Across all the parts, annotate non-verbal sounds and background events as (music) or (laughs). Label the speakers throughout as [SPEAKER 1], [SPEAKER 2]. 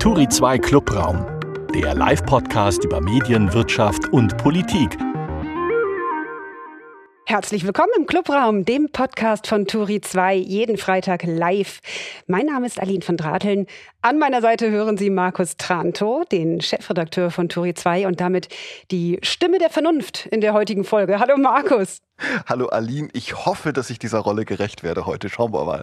[SPEAKER 1] Turi 2 Clubraum, der Live-Podcast über Medien, Wirtschaft und Politik.
[SPEAKER 2] Herzlich willkommen im Clubraum, dem Podcast von Turi 2, jeden Freitag live. Mein Name ist Aline von Drateln. An meiner Seite hören Sie Markus Tranto, den Chefredakteur von Turi 2 und damit die Stimme der Vernunft in der heutigen Folge. Hallo Markus.
[SPEAKER 3] Hallo Aline, ich hoffe, dass ich dieser Rolle gerecht werde heute. Schauen wir mal.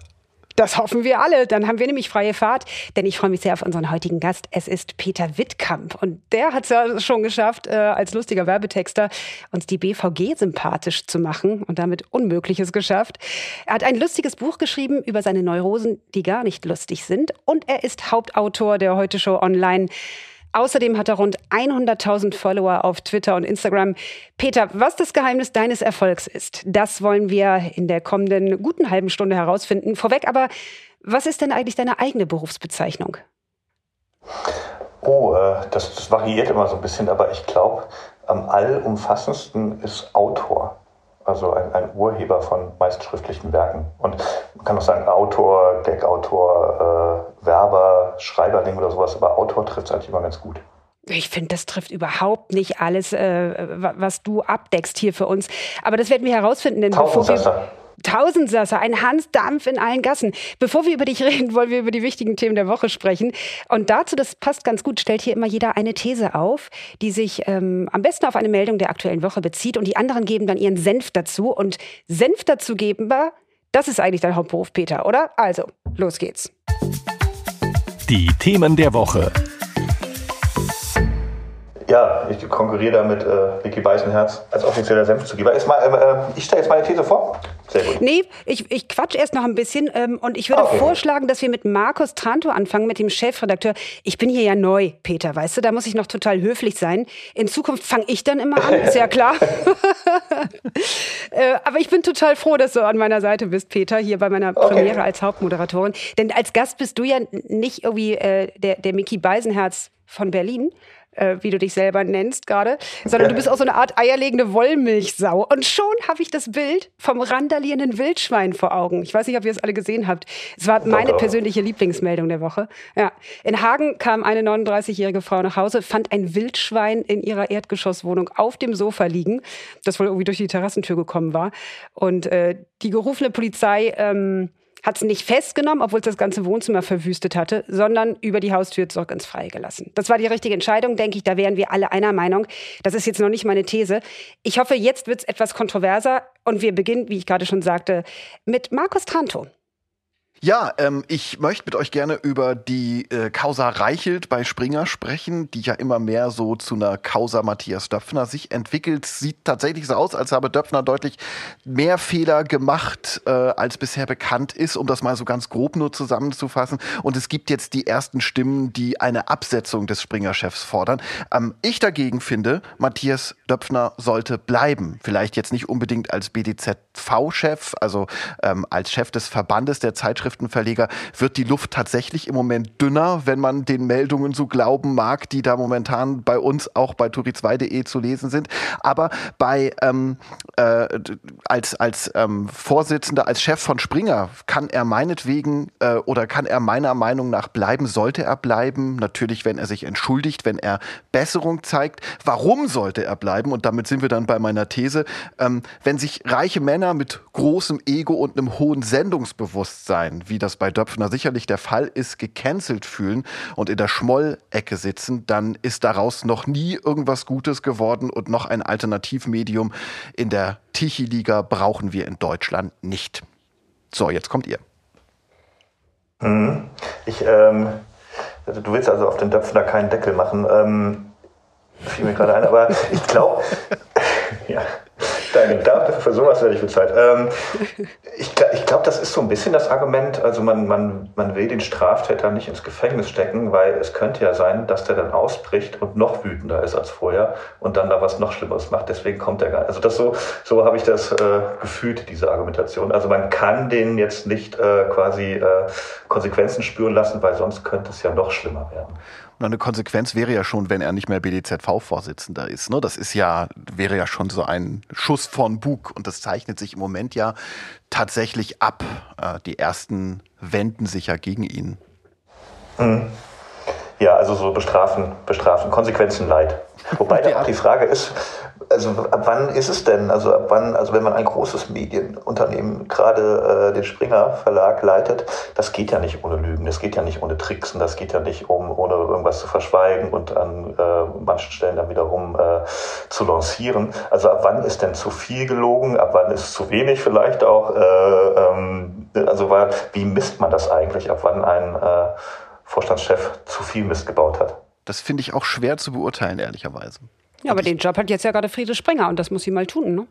[SPEAKER 2] Das hoffen wir alle. Dann haben wir nämlich freie Fahrt. Denn ich freue mich sehr auf unseren heutigen Gast. Es ist Peter Wittkamp. Und der hat es ja schon geschafft, äh, als lustiger Werbetexter uns die BVG sympathisch zu machen und damit Unmögliches geschafft. Er hat ein lustiges Buch geschrieben über seine Neurosen, die gar nicht lustig sind. Und er ist Hauptautor der Heute Show Online. Außerdem hat er rund 100.000 Follower auf Twitter und Instagram. Peter, was das Geheimnis deines Erfolgs ist, das wollen wir in der kommenden guten halben Stunde herausfinden. Vorweg aber, was ist denn eigentlich deine eigene Berufsbezeichnung?
[SPEAKER 4] Oh, äh, das, das, variiert immer so ein bisschen, aber ich glaube, am allumfassendsten ist Autor. Also ein, ein, Urheber von meist schriftlichen Werken. Und man kann auch sagen Autor, Gag-Autor, äh, Werber, Schreiberling oder sowas, aber Autor trifft es eigentlich immer ganz gut.
[SPEAKER 2] Ich finde, das trifft überhaupt nicht alles, äh, was du abdeckst hier für uns. Aber das werden wir herausfinden, denn bevor wir, Tausendsasser, ein Hans Dampf in allen Gassen. Bevor wir über dich (laughs) reden, wollen wir über die wichtigen Themen der Woche sprechen. Und dazu, das passt ganz gut, stellt hier immer jeder eine These auf, die sich ähm, am besten auf eine Meldung der aktuellen Woche bezieht. Und die anderen geben dann ihren Senf dazu. Und Senf dazu geben, das ist eigentlich dein Hauptberuf, Peter, oder? Also, los geht's.
[SPEAKER 1] Die Themen der Woche.
[SPEAKER 4] Ja, ich konkurriere da mit äh, Vicky Weißenherz als offizieller Senfzugeber. Ist mal, äh, ich stelle jetzt meine These vor.
[SPEAKER 2] Sehr gut. Nee, ich, ich quatsch erst noch ein bisschen ähm, und ich würde okay. vorschlagen, dass wir mit Markus Tranto anfangen, mit dem Chefredakteur. Ich bin hier ja neu, Peter, weißt du, da muss ich noch total höflich sein. In Zukunft fange ich dann immer an, ist ja (laughs) klar. (laughs) äh, aber ich bin total froh, dass du an meiner Seite bist, Peter, hier bei meiner okay. Premiere als Hauptmoderatorin. Denn als Gast bist du ja nicht irgendwie äh, der, der Mickey Beisenherz von Berlin, äh, wie du dich selber nennst gerade, sondern du bist auch so eine Art eierlegende Wollmilchsau. Und schon habe ich das Bild vom randalierenden Wildschwein vor Augen. Ich weiß nicht, ob ihr es alle gesehen habt. Es war meine persönliche Lieblingsmeldung der Woche. Ja. In Hagen kam eine 39-jährige Frau nach Hause, fand ein Wildschwein in ihrer Erdgeschosswohnung auf dem Sofa liegen, das wohl irgendwie durch die Terrassentür gekommen war. Und äh, die gerufene Polizei ähm, hat es nicht festgenommen, obwohl es das ganze Wohnzimmer verwüstet hatte, sondern über die Haustür zurück ins Freie gelassen. Das war die richtige Entscheidung, denke ich. Da wären wir alle einer Meinung. Das ist jetzt noch nicht meine These. Ich hoffe, jetzt wird es etwas kontroverser und wir beginnen, wie ich gerade schon sagte, mit Markus Tranto.
[SPEAKER 3] Ja, ähm, ich möchte mit euch gerne über die äh, Causa Reichelt bei Springer sprechen, die ja immer mehr so zu einer Causa Matthias Döpfner sich entwickelt. Sieht tatsächlich so aus, als habe Döpfner deutlich mehr Fehler gemacht, äh, als bisher bekannt ist, um das mal so ganz grob nur zusammenzufassen. Und es gibt jetzt die ersten Stimmen, die eine Absetzung des Springer-Chefs fordern. Ähm, ich dagegen finde, Matthias Döpfner sollte bleiben. Vielleicht jetzt nicht unbedingt als BDZV-Chef, also ähm, als Chef des Verbandes der Zeitschrift Zeitschriftenverleger wird die Luft tatsächlich im Moment dünner, wenn man den Meldungen so glauben mag, die da momentan bei uns auch bei turi2.de zu lesen sind. Aber bei ähm, äh, als als ähm, Vorsitzender, als Chef von Springer kann er meinetwegen äh, oder kann er meiner Meinung nach bleiben, sollte er bleiben. Natürlich, wenn er sich entschuldigt, wenn er Besserung zeigt. Warum sollte er bleiben? Und damit sind wir dann bei meiner These. Ähm, wenn sich reiche Männer mit großem Ego und einem hohen Sendungsbewusstsein wie das bei Döpfner sicherlich der Fall ist, gecancelt fühlen und in der Schmollecke sitzen, dann ist daraus noch nie irgendwas Gutes geworden und noch ein Alternativmedium in der Tichy-Liga brauchen wir in Deutschland nicht. So, jetzt kommt ihr.
[SPEAKER 4] Mhm. Ich, ähm, du willst also auf den Döpfner keinen Deckel machen. Ähm, fiel mir gerade ein, aber ich glaube, (laughs) ja. Danke, dafür, für sowas werde ich bezahlt. Ähm, ich ich glaube, das ist so ein bisschen das Argument, also man, man, man will den Straftäter nicht ins Gefängnis stecken, weil es könnte ja sein, dass der dann ausbricht und noch wütender ist als vorher und dann da was noch Schlimmeres macht. Deswegen kommt er gar nicht. Also das so, so habe ich das äh, gefühlt, diese Argumentation. Also man kann den jetzt nicht äh, quasi äh, Konsequenzen spüren lassen, weil sonst könnte es ja noch schlimmer werden.
[SPEAKER 3] Und eine Konsequenz wäre ja schon, wenn er nicht mehr BDZV-Vorsitzender ist. Ne? Das ist ja, wäre ja schon so ein Schuss von Bug und das zeichnet sich im Moment ja tatsächlich ab. Äh, die ersten wenden sich ja gegen ihn.
[SPEAKER 4] Mhm. Ja, also so bestrafen, bestrafen, Konsequenzen leid. (laughs) Wobei da auch die Frage ist, also ab wann ist es denn? Also ab wann, also wenn man ein großes Medienunternehmen, gerade äh, den Springer Verlag leitet, das geht ja nicht ohne Lügen, das geht ja nicht ohne Tricksen, das geht ja nicht um ohne irgendwas zu verschweigen und an äh, manchen Stellen dann wiederum äh, zu lancieren. Also ab wann ist denn zu viel gelogen? Ab wann ist zu wenig vielleicht auch? Äh, ähm, also war, wie misst man das eigentlich? Ab wann ein äh, Vorstandschef zu viel Mist gebaut hat?
[SPEAKER 3] Das finde ich auch schwer zu beurteilen, ehrlicherweise.
[SPEAKER 2] Ja, aber den Job hat jetzt ja gerade Friede Sprenger und das muss sie mal tun, ne?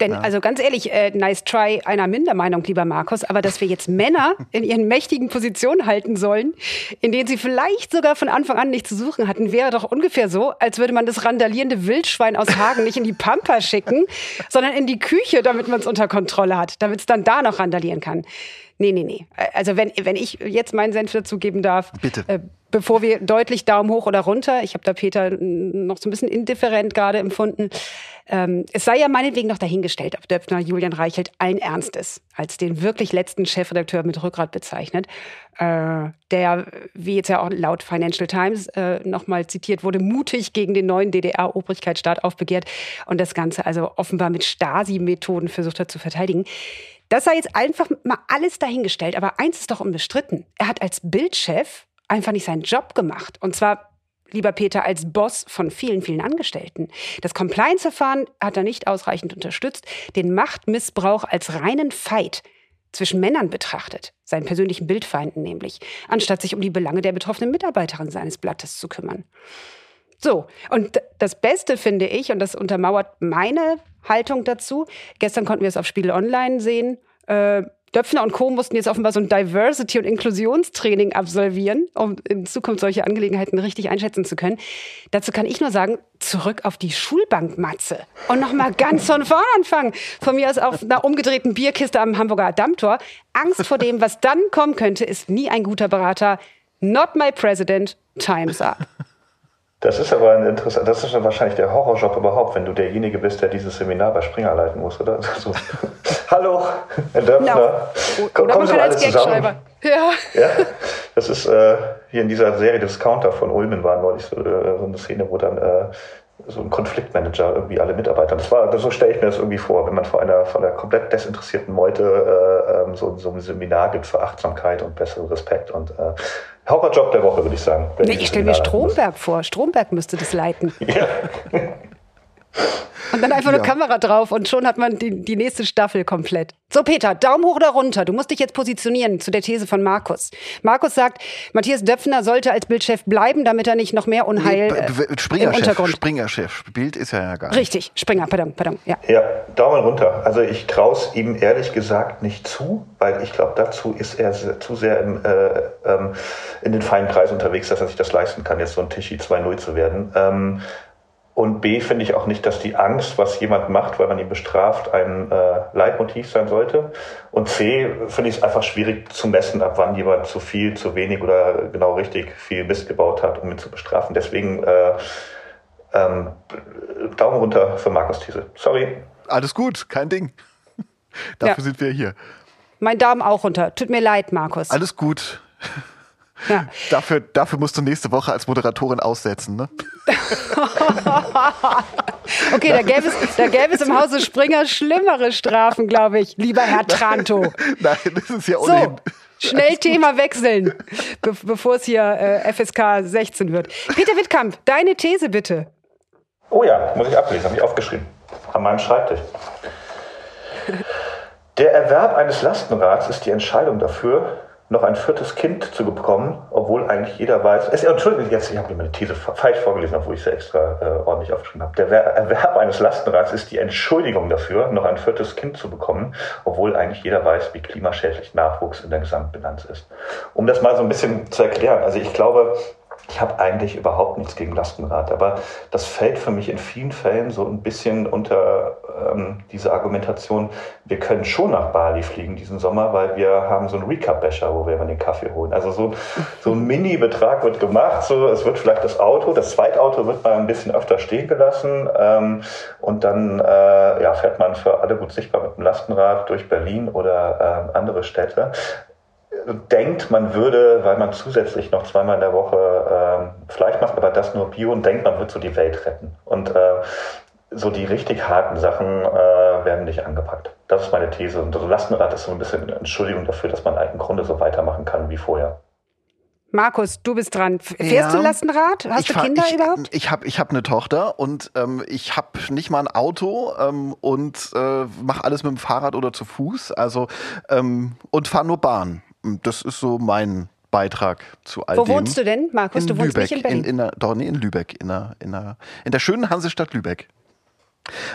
[SPEAKER 2] Denn, ja. also ganz ehrlich, äh, nice try einer Mindermeinung, lieber Markus, aber dass wir jetzt Männer in ihren mächtigen Positionen halten sollen, in denen sie vielleicht sogar von Anfang an nicht zu suchen hatten, wäre doch ungefähr so, als würde man das randalierende Wildschwein aus Hagen nicht in die Pampa schicken, (laughs) sondern in die Küche, damit man es unter Kontrolle hat, damit es dann da noch randalieren kann. Nee, nee, nee. Also wenn, wenn ich jetzt meinen Senf dazu geben darf,
[SPEAKER 3] Bitte.
[SPEAKER 2] Äh, bevor wir deutlich Daumen hoch oder runter, ich habe da Peter noch so ein bisschen indifferent gerade empfunden, ähm, es sei ja meinetwegen noch dahingestellt, ob Döpfner Julian Reichelt allen Ernstes als den wirklich letzten Chefredakteur mit Rückgrat bezeichnet, äh, der, wie jetzt ja auch laut Financial Times äh, nochmal zitiert wurde, mutig gegen den neuen DDR-Obrigkeitsstaat aufbegehrt und das Ganze also offenbar mit Stasi-Methoden versucht hat zu verteidigen. Das sei jetzt einfach mal alles dahingestellt. Aber eins ist doch unbestritten. Er hat als Bildchef einfach nicht seinen Job gemacht. Und zwar, lieber Peter, als Boss von vielen, vielen Angestellten. Das Compliance-Verfahren hat er nicht ausreichend unterstützt. Den Machtmissbrauch als reinen Fight zwischen Männern betrachtet, seinen persönlichen Bildfeinden nämlich, anstatt sich um die Belange der betroffenen Mitarbeiterin seines Blattes zu kümmern. So, und das Beste finde ich, und das untermauert meine Haltung dazu, gestern konnten wir es auf Spiegel Online sehen, äh, Döpfner und Co. mussten jetzt offenbar so ein Diversity- und Inklusionstraining absolvieren, um in Zukunft solche Angelegenheiten richtig einschätzen zu können. Dazu kann ich nur sagen, zurück auf die Schulbankmatze und nochmal ganz von vorn anfangen. Von mir aus auf einer umgedrehten Bierkiste am Hamburger Dammtor. Angst vor dem, was dann kommen könnte, ist nie ein guter Berater. Not my president, time's up.
[SPEAKER 4] Das ist aber ein interessant, das ist wahrscheinlich der Horrorjob überhaupt, wenn du derjenige bist, der dieses Seminar bei Springer leiten muss, oder? So. (laughs) Hallo, Herr Döpfner.
[SPEAKER 2] No. Oder man kann als Gagschreiber.
[SPEAKER 4] Ja. ja. Das ist äh, hier in dieser Serie Discounter von Ulmen war neulich so, äh, so eine Szene, wo dann äh, so ein Konfliktmanager irgendwie alle Mitarbeiter. Das war, so stelle ich mir das irgendwie vor, wenn man vor einer, von einer komplett desinteressierten Meute äh, ähm, so, so ein Seminar gibt für Achtsamkeit und besseren Respekt und äh, Horrorjob der Woche, würde ich sagen.
[SPEAKER 2] Nee, ich stelle mir Stromberg vor. Stromberg müsste das leiten. Ja. (laughs) (laughs) Und dann einfach ja. eine Kamera drauf und schon hat man die, die nächste Staffel komplett. So, Peter, Daumen hoch oder runter. Du musst dich jetzt positionieren zu der These von Markus. Markus sagt, Matthias Döpfner sollte als Bildchef bleiben, damit er nicht noch mehr Unheil
[SPEAKER 3] äh, Springer im Untergrund. Springer-Chef. Bild ist er ja gar nicht.
[SPEAKER 2] Richtig, Springer, pardon, pardon. Ja,
[SPEAKER 4] ja Daumen runter. Also ich traue es ihm ehrlich gesagt nicht zu, weil ich glaube, dazu ist er zu sehr im, äh, ähm, in den feinen Kreis unterwegs, dass er sich das leisten kann, jetzt so ein Tischi 2-0 zu werden. Ähm, und B finde ich auch nicht, dass die Angst, was jemand macht, weil man ihn bestraft, ein äh, Leitmotiv sein sollte. Und C finde ich es einfach schwierig zu messen, ab wann jemand zu viel, zu wenig oder genau richtig viel Mist gebaut hat, um ihn zu bestrafen. Deswegen äh, ähm, Daumen runter für Markus Thiese. Sorry.
[SPEAKER 3] Alles gut, kein Ding. (laughs) Dafür ja. sind wir hier.
[SPEAKER 2] Mein Daumen auch runter. Tut mir leid, Markus.
[SPEAKER 3] Alles gut. Ja. Dafür, dafür musst du nächste Woche als Moderatorin aussetzen, ne? (laughs)
[SPEAKER 2] okay, da gäbe, es, da gäbe es im Hause Springer schlimmere Strafen, glaube ich, lieber Herr Tranto. (laughs)
[SPEAKER 3] Nein, das ist ja ohnehin.
[SPEAKER 2] So, schnell Thema wechseln, be bevor es hier äh, FSK 16 wird. Peter Wittkamp, deine These bitte.
[SPEAKER 4] Oh ja, muss ich ablesen, habe ich aufgeschrieben. An meinem Schreibtisch. Der Erwerb eines Lastenrads ist die Entscheidung dafür, noch ein viertes Kind zu bekommen, obwohl eigentlich jeder weiß, es, Entschuldigung, jetzt, ich habe meine These falsch vorgelesen, obwohl ich sie extra äh, ordentlich aufgeschrieben habe. Der Erwerb eines Lastenrads ist die Entschuldigung dafür, noch ein viertes Kind zu bekommen, obwohl eigentlich jeder weiß, wie klimaschädlich Nachwuchs in der Gesamtbilanz ist. Um das mal so ein bisschen zu erklären, also ich glaube, ich habe eigentlich überhaupt nichts gegen Lastenrad, aber das fällt für mich in vielen Fällen so ein bisschen unter ähm, diese Argumentation, wir können schon nach Bali fliegen diesen Sommer, weil wir haben so einen Recap-Becher, wo wir immer den Kaffee holen. Also so, so ein Mini-Betrag wird gemacht, so es wird vielleicht das Auto, das Zweitauto wird mal ein bisschen öfter stehen gelassen ähm, und dann äh, ja, fährt man für alle gut sichtbar mit dem Lastenrad durch Berlin oder äh, andere Städte. Denkt, man würde, weil man zusätzlich noch zweimal in der Woche äh, Fleisch macht, aber das nur Bio und denkt, man wird so die Welt retten. Und äh, so die richtig harten Sachen äh, werden nicht angepackt. Das ist meine These. Und so Lastenrad ist so ein bisschen eine Entschuldigung dafür, dass man im Grunde so weitermachen kann wie vorher.
[SPEAKER 2] Markus, du bist dran. Fährst ja, du Lastenrad? Hast du Kinder
[SPEAKER 3] ich,
[SPEAKER 2] überhaupt?
[SPEAKER 3] Ich habe ich hab eine Tochter und ähm, ich habe nicht mal ein Auto ähm, und äh, mache alles mit dem Fahrrad oder zu Fuß. Also ähm, und fahre nur Bahn. Das ist so mein Beitrag zu all
[SPEAKER 2] Wo
[SPEAKER 3] dem.
[SPEAKER 2] Wo wohnst du denn, Markus?
[SPEAKER 3] In
[SPEAKER 2] du
[SPEAKER 3] wohnst
[SPEAKER 2] Lübeck, nicht in Berlin?
[SPEAKER 3] In, in, der, doch, nee, in Lübeck, in der, in, der, in der schönen Hansestadt Lübeck.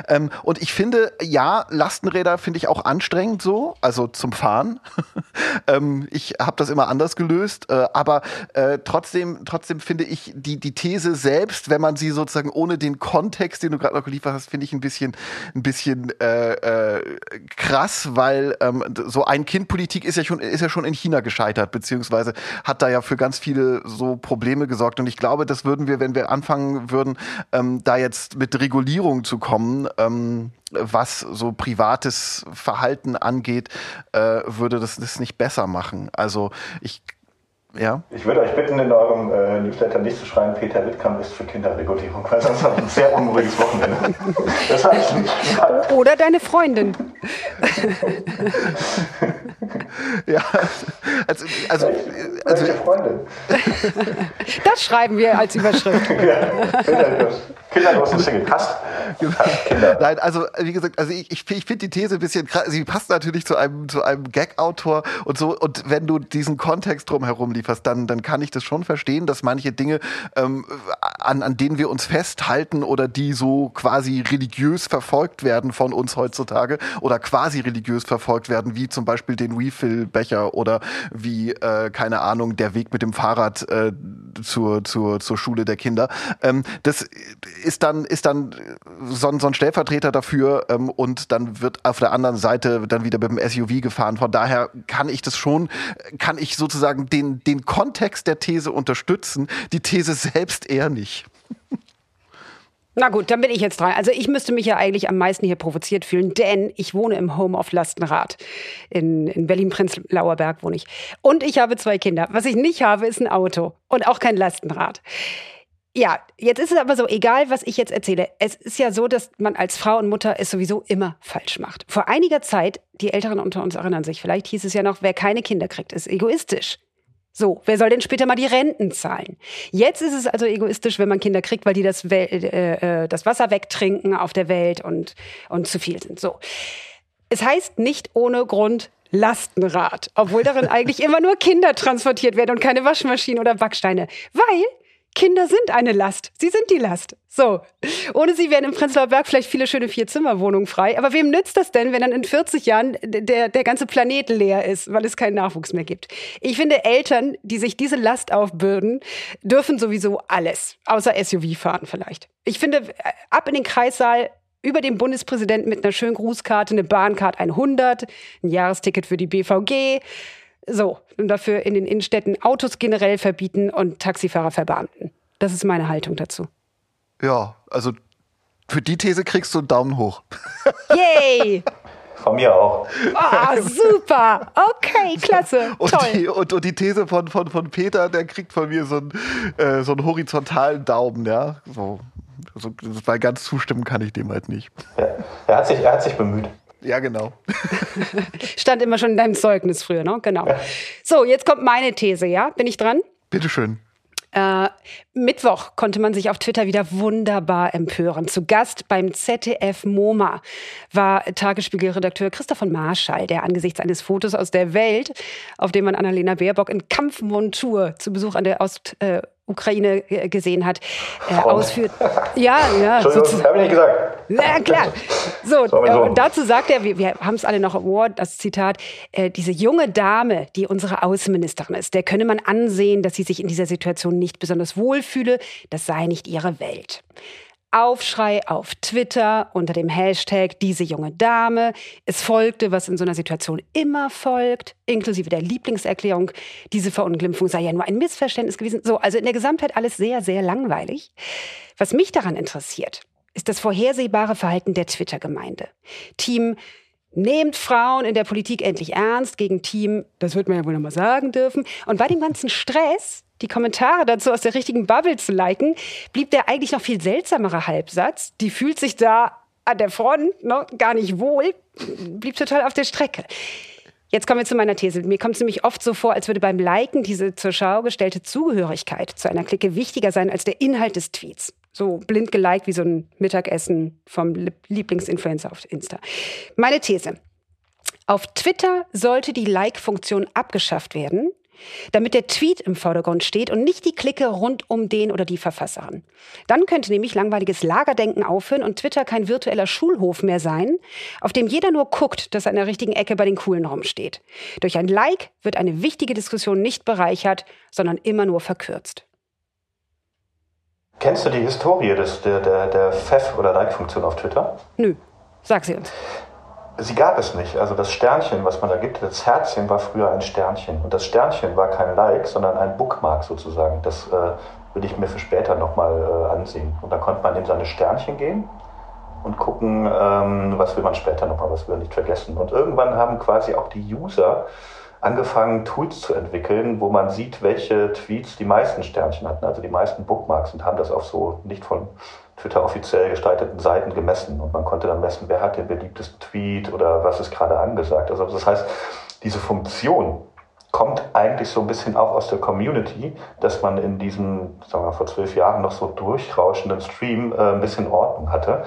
[SPEAKER 3] Ähm, und ich finde, ja, Lastenräder finde ich auch anstrengend so, also zum Fahren. (laughs) ähm, ich habe das immer anders gelöst, äh, aber äh, trotzdem, trotzdem finde ich die, die These selbst, wenn man sie sozusagen ohne den Kontext, den du gerade noch geliefert hast, finde ich ein bisschen, ein bisschen äh, äh krass, weil ähm, so ein Kind-Politik ist ja schon, ist ja schon in China gescheitert, beziehungsweise hat da ja für ganz viele so Probleme gesorgt. Und ich glaube, das würden wir, wenn wir anfangen würden, ähm, da jetzt mit Regulierung zu kommen, kommen, ähm, was so privates Verhalten angeht, äh, würde das das nicht besser machen. Also ich ja.
[SPEAKER 4] Ich würde euch bitten, in eurem äh, Newsletter nicht zu schreiben, Peter Wittkamp ist für Kinderregulierung, weil sonst habe ich ein sehr unruhiges Wochenende. (laughs) Das heißt
[SPEAKER 2] nicht. Oder deine Freundin. (laughs)
[SPEAKER 3] ja, also, also, also
[SPEAKER 4] Welche Freundin? (laughs)
[SPEAKER 2] Das schreiben wir als Überschrift. ja,
[SPEAKER 4] Kinderlos Single. Kinder.
[SPEAKER 3] Nein, also wie gesagt, also ich, ich, ich finde die These ein bisschen krass. Sie passt natürlich zu einem, zu einem Gag-Autor und so. Und wenn du diesen Kontext drumherum lieferst, dann, dann kann ich das schon verstehen, dass manche Dinge, ähm, an, an denen wir uns festhalten oder die so quasi religiös verfolgt werden von uns heutzutage oder quasi religiös verfolgt werden, wie zum Beispiel den Refill-Becher oder wie, äh, keine Ahnung, der Weg mit dem Fahrrad äh, zur, zur, zur Schule der Kinder. Ähm, das ist dann, ist dann so, ein, so ein Stellvertreter dafür ähm, und dann wird auf der anderen Seite dann wieder mit dem SUV gefahren. Von daher kann ich das schon, kann ich sozusagen den, den Kontext der These unterstützen, die These selbst eher nicht.
[SPEAKER 2] Na gut, dann bin ich jetzt dran. Also ich müsste mich ja eigentlich am meisten hier provoziert fühlen, denn ich wohne im Home of Lastenrad. In, in Berlin-Prenzlauer Berg wohne ich. Und ich habe zwei Kinder. Was ich nicht habe, ist ein Auto und auch kein Lastenrad. Ja, jetzt ist es aber so, egal was ich jetzt erzähle, es ist ja so, dass man als Frau und Mutter es sowieso immer falsch macht. Vor einiger Zeit, die Älteren unter uns erinnern sich, vielleicht hieß es ja noch, wer keine Kinder kriegt, ist egoistisch. So, wer soll denn später mal die Renten zahlen? Jetzt ist es also egoistisch, wenn man Kinder kriegt, weil die das, äh, äh, das Wasser wegtrinken auf der Welt und, und zu viel sind. So. Es heißt nicht ohne Grund Lastenrad, obwohl darin (laughs) eigentlich immer nur Kinder transportiert werden und keine Waschmaschinen oder Backsteine. Weil Kinder sind eine Last. Sie sind die Last. So. Ohne sie wären im Prenzlauer Berg vielleicht viele schöne Vierzimmerwohnungen frei. Aber wem nützt das denn, wenn dann in 40 Jahren der, der ganze Planet leer ist, weil es keinen Nachwuchs mehr gibt? Ich finde, Eltern, die sich diese Last aufbürden, dürfen sowieso alles. Außer SUV fahren vielleicht. Ich finde, ab in den Kreissaal, über den Bundespräsidenten mit einer schönen Grußkarte, eine Bahncard 100, ein Jahresticket für die BVG. So, und dafür in den Innenstädten Autos generell verbieten und Taxifahrer verbeamten. Das ist meine Haltung dazu.
[SPEAKER 3] Ja, also für die These kriegst du einen Daumen hoch. (laughs)
[SPEAKER 2] Yay!
[SPEAKER 4] Von mir auch.
[SPEAKER 2] Ah, oh, super. Okay, (laughs) klasse.
[SPEAKER 3] Und
[SPEAKER 2] Toll.
[SPEAKER 3] Die, und, und, die These von, von, von Peter, der kriegt von mir so einen, äh, so einen horizontalen Daumen, ja. So, also, weil ganz zustimmen kann ich dem halt nicht.
[SPEAKER 4] Ja, er, hat sich, er hat sich bemüht.
[SPEAKER 3] Ja, genau. (laughs)
[SPEAKER 2] Stand immer schon in deinem Zeugnis früher, ne? Genau. So, jetzt kommt meine These, ja? Bin ich dran?
[SPEAKER 3] Bitteschön.
[SPEAKER 2] Äh, Mittwoch konnte man sich auf Twitter wieder wunderbar empören. Zu Gast beim ZDF MoMA war Tagesspiegelredakteur Christoph von Marschall, der angesichts eines Fotos aus der Welt, auf dem man Annalena Baerbock in Kampfmontur zu Besuch an der Ost, äh, Ukraine gesehen hat, äh, ausführt. Ja, ja.
[SPEAKER 4] Habe ich nicht gesagt.
[SPEAKER 2] Ja, klar. So, äh, dazu sagt er, wir, wir haben es alle noch im Ohr, das Zitat, äh, diese junge Dame, die unsere Außenministerin ist, der könne man ansehen, dass sie sich in dieser Situation nicht besonders wohlfühle, das sei nicht ihre Welt. Aufschrei auf Twitter unter dem Hashtag diese junge Dame. Es folgte, was in so einer Situation immer folgt, inklusive der Lieblingserklärung, diese Verunglimpfung sei ja nur ein Missverständnis gewesen. So, also in der Gesamtheit alles sehr, sehr langweilig. Was mich daran interessiert, ist das vorhersehbare Verhalten der Twitter-Gemeinde. Team Nehmt Frauen in der Politik endlich ernst gegen Team, das wird man ja wohl nochmal sagen dürfen. Und bei dem ganzen Stress, die Kommentare dazu aus der richtigen Bubble zu liken, blieb der eigentlich noch viel seltsamere Halbsatz. Die fühlt sich da an der Front noch gar nicht wohl, blieb total auf der Strecke. Jetzt kommen wir zu meiner These. Mir kommt es nämlich oft so vor, als würde beim Liken diese zur Schau gestellte Zugehörigkeit zu einer Clique wichtiger sein als der Inhalt des Tweets. So blind geliked wie so ein Mittagessen vom Lieblingsinfluencer auf Insta. Meine These. Auf Twitter sollte die Like-Funktion abgeschafft werden, damit der Tweet im Vordergrund steht und nicht die Clique rund um den oder die Verfasserin. Dann könnte nämlich langweiliges Lagerdenken aufhören und Twitter kein virtueller Schulhof mehr sein, auf dem jeder nur guckt, dass er an der richtigen Ecke bei den Coolen rumsteht. Durch ein Like wird eine wichtige Diskussion nicht bereichert, sondern immer nur verkürzt.
[SPEAKER 4] Kennst du die Historie des, der, der, der FEF oder Like-Funktion auf Twitter?
[SPEAKER 2] Nö, sag sie uns.
[SPEAKER 4] Sie gab es nicht. Also das Sternchen, was man da gibt, das Herzchen war früher ein Sternchen. Und das Sternchen war kein Like, sondern ein Bookmark sozusagen. Das äh, will ich mir für später nochmal äh, ansehen. Und dann konnte man in seine Sternchen gehen und gucken, ähm, was will man später nochmal, was will man nicht vergessen. Und irgendwann haben quasi auch die User angefangen, Tools zu entwickeln, wo man sieht, welche Tweets die meisten Sternchen hatten, also die meisten Bookmarks und haben das auf so nicht von Twitter offiziell gestalteten Seiten gemessen. Und man konnte dann messen, wer hat den beliebtesten Tweet oder was ist gerade angesagt. Also das heißt, diese Funktion kommt eigentlich so ein bisschen auch aus der Community, dass man in diesem, sagen wir mal, vor zwölf Jahren noch so durchrauschenden Stream äh, ein bisschen Ordnung hatte.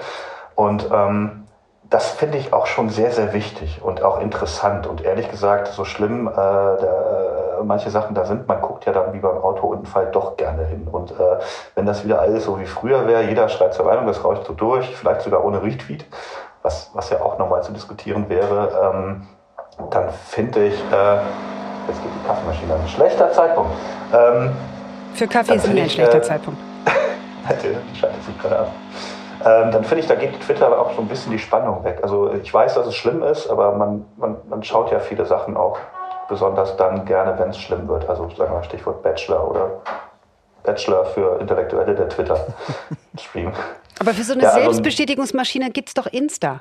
[SPEAKER 4] Und ähm, das finde ich auch schon sehr, sehr wichtig und auch interessant. Und ehrlich gesagt, so schlimm äh, der, äh, manche Sachen da sind, man guckt ja dann wie beim Autounfall doch gerne hin. Und äh, wenn das wieder alles so wie früher wäre, jeder schreit zur Meinung, das rauscht so durch, vielleicht sogar ohne Retweet, was, was ja auch nochmal zu diskutieren wäre, ähm, dann finde ich, äh, jetzt geht die Kaffeemaschine an, schlechter Zeitpunkt. Ähm,
[SPEAKER 2] Für Kaffee ist immer ein schlechter äh, Zeitpunkt. (laughs)
[SPEAKER 4] die schaltet sich gerade ab ähm, dann finde ich, da geht Twitter auch so ein bisschen die Spannung weg. Also ich weiß, dass es schlimm ist, aber man, man, man schaut ja viele Sachen auch besonders dann gerne, wenn es schlimm wird. Also sagen wir Stichwort Bachelor oder Bachelor für Intellektuelle, der Twitter-Stream. (laughs)
[SPEAKER 2] Aber für so eine ja, also, Selbstbestätigungsmaschine gibt es doch Insta.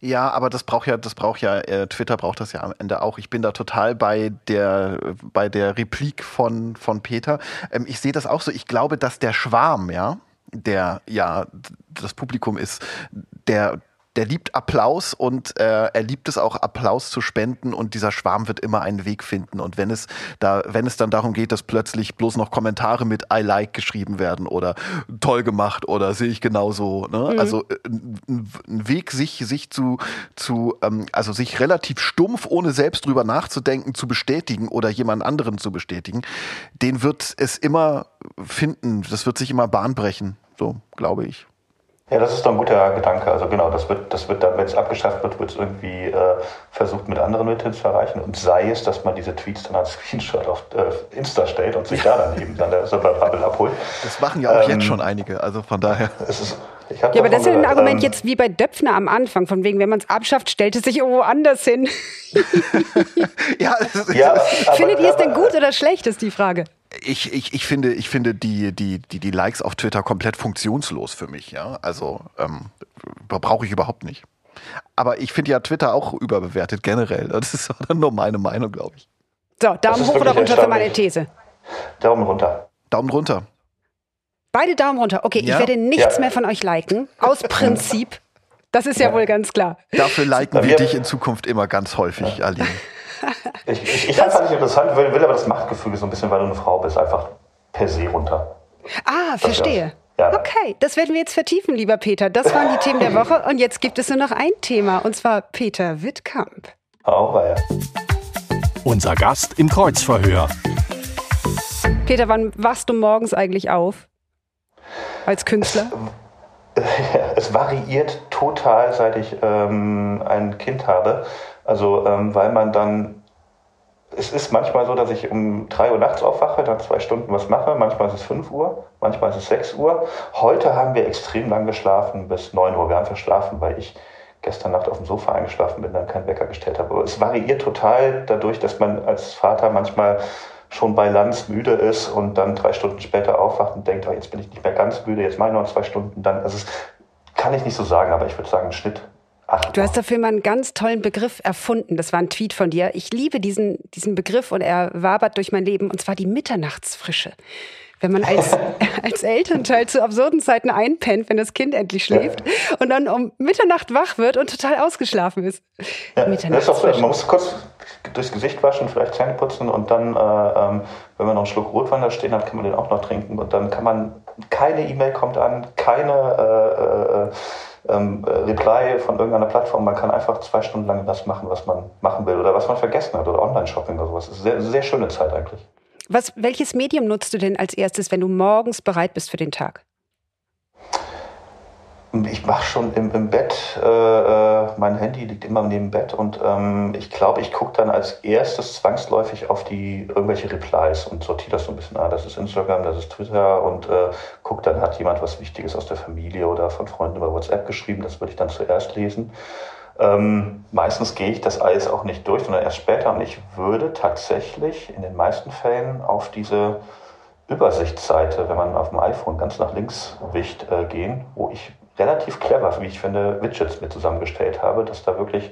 [SPEAKER 3] Ja, aber das braucht ja, das braucht ja, äh, Twitter braucht das ja am Ende auch. Ich bin da total bei der, bei der Replik von, von Peter. Ähm, ich sehe das auch so. Ich glaube, dass der Schwarm, ja, der ja das Publikum ist, der der liebt Applaus und äh, er liebt es auch, Applaus zu spenden und dieser Schwarm wird immer einen Weg finden. Und wenn es da, wenn es dann darum geht, dass plötzlich bloß noch Kommentare mit I like geschrieben werden oder toll gemacht oder sehe ich genauso, ne? Mhm. Also äh, ein Weg, sich, sich zu, zu ähm, also sich relativ stumpf, ohne selbst drüber nachzudenken, zu bestätigen oder jemand anderen zu bestätigen, den wird es immer finden. Das wird sich immer Bahn brechen. So, glaube ich.
[SPEAKER 4] Ja, das ist doch ein guter Gedanke. Also genau, das wird, das wird dann, wenn es abgeschafft wird, wird es irgendwie äh, versucht, mit anderen Mitteln zu erreichen. Und sei es, dass man diese Tweets dann als (laughs) Screenshot auf äh, Insta stellt und sich ja. da dann eben dann der Server-Bubble abholt.
[SPEAKER 3] Das machen ja auch ähm, jetzt schon einige, also von daher.
[SPEAKER 2] Ist, ja, aber das ist ja ein Argument ähm, jetzt wie bei Döpfner am Anfang, von wegen, wenn man es abschafft, stellt es sich irgendwo anders hin. (laughs) ja, ja Findet ihr es denn gut oder schlecht, ist die Frage
[SPEAKER 3] ich, ich, ich finde, ich finde die, die, die, die Likes auf Twitter komplett funktionslos für mich, ja. Also ähm, brauche ich überhaupt nicht. Aber ich finde ja Twitter auch überbewertet generell. (laughs) Das ist dann nur meine Meinung, glaube ich.
[SPEAKER 2] So, Daumen hoch oder runter für meine These?
[SPEAKER 4] Daumen runter.
[SPEAKER 3] Daumen runter.
[SPEAKER 2] Beide Daumen runter. Okay, ja? ich werde nichts ja. mehr von euch liken. Aus (laughs) Prinzip. Das ist ja, ja wohl ganz klar.
[SPEAKER 3] Dafür liken wir dich in Zukunft immer ganz häufig, Aline.
[SPEAKER 4] Ich, ich, ich fand es nicht interessant, will, will aber das Machtgefüge so ein bisschen, weil du eine Frau bist, einfach per se runter.
[SPEAKER 2] Ah, verstehe. Ja. Okay, das werden wir jetzt vertiefen, lieber Peter. Das waren die Themen der Woche (laughs) und jetzt gibt es nur noch ein Thema und zwar Peter Wittkamp.
[SPEAKER 4] Oh, ja.
[SPEAKER 1] Unser Gast im Kreuzverhör.
[SPEAKER 2] Peter, wann wachst du morgens eigentlich auf? Als Künstler?
[SPEAKER 4] Es, (laughs) es variiert total, seit ich ähm, ein Kind habe. Also, ähm, weil man dann, es ist manchmal so, dass ich um drei Uhr nachts aufwache, dann zwei Stunden was mache. Manchmal ist es fünf Uhr, manchmal ist es sechs Uhr. Heute haben wir extrem lang geschlafen, bis neun Uhr. Wir haben verschlafen, weil ich gestern Nacht auf dem Sofa eingeschlafen bin, dann keinen Wecker gestellt habe. Aber es variiert total dadurch, dass man als Vater manchmal schon bei Lanz müde ist und dann drei Stunden später aufwacht und denkt, oh, jetzt bin ich nicht mehr ganz müde, jetzt mache ich noch zwei Stunden. Dann, also das kann ich nicht so sagen, aber ich würde sagen, Schnitt
[SPEAKER 2] Ach, du hast dafür mal einen ganz tollen Begriff erfunden. Das war ein Tweet von dir. Ich liebe diesen, diesen Begriff und er wabert durch mein Leben. Und zwar die Mitternachtsfrische. Wenn man als, (laughs) (laughs) als Elternteil zu absurden Zeiten einpennt, wenn das Kind endlich schläft und dann um Mitternacht wach wird und total ausgeschlafen ist.
[SPEAKER 4] Ja, Mitternachtsfrische. Man muss kurz durchs Gesicht waschen, vielleicht Zähne putzen und dann, äh, ähm, wenn man noch einen Schluck Rotwein da stehen hat, kann man den auch noch trinken. Und dann kann man, keine E-Mail kommt an, keine äh, äh, ähm, Reply von irgendeiner Plattform. Man kann einfach zwei Stunden lang das machen, was man machen will oder was man vergessen hat oder Online-Shopping oder sowas. Das ist eine sehr, sehr schöne Zeit eigentlich.
[SPEAKER 2] Was, welches Medium nutzt du denn als erstes, wenn du morgens bereit bist für den Tag?
[SPEAKER 4] Ich mache schon im, im Bett, äh, äh, mein Handy liegt immer neben dem Bett und ähm, ich glaube, ich gucke dann als erstes zwangsläufig auf die irgendwelche Replies und sortiere das so ein bisschen an. Das ist Instagram, das ist Twitter und äh, gucke dann, hat jemand was Wichtiges aus der Familie oder von Freunden über WhatsApp geschrieben, das würde ich dann zuerst lesen. Ähm, meistens gehe ich das alles auch nicht durch, sondern erst später und ich würde tatsächlich in den meisten Fällen auf diese Übersichtsseite, wenn man auf dem iPhone ganz nach links wicht, äh, gehen, wo ich relativ clever, wie ich finde, Widgets mir zusammengestellt habe, dass da wirklich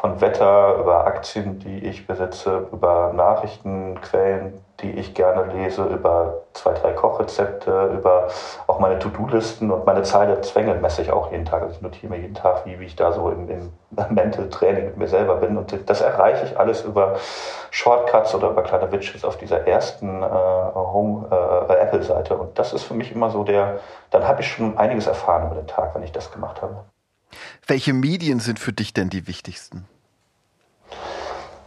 [SPEAKER 4] von Wetter über Aktien, die ich besitze, über Nachrichtenquellen, die ich gerne lese, über zwei, drei Kochrezepte, über auch meine To-Do-Listen und meine Zahl der Zwänge messe ich auch jeden Tag. Also ich notiere mir jeden Tag, wie, wie ich da so im, im (laughs) Mental Training mit mir selber bin. Und das erreiche ich alles über Shortcuts oder über kleine Widgets auf dieser ersten äh, Home äh, Apple-Seite. Und das ist für mich immer so der, dann habe ich schon einiges erfahren über den Tag, wenn ich das gemacht habe.
[SPEAKER 3] Welche Medien sind für dich denn die wichtigsten?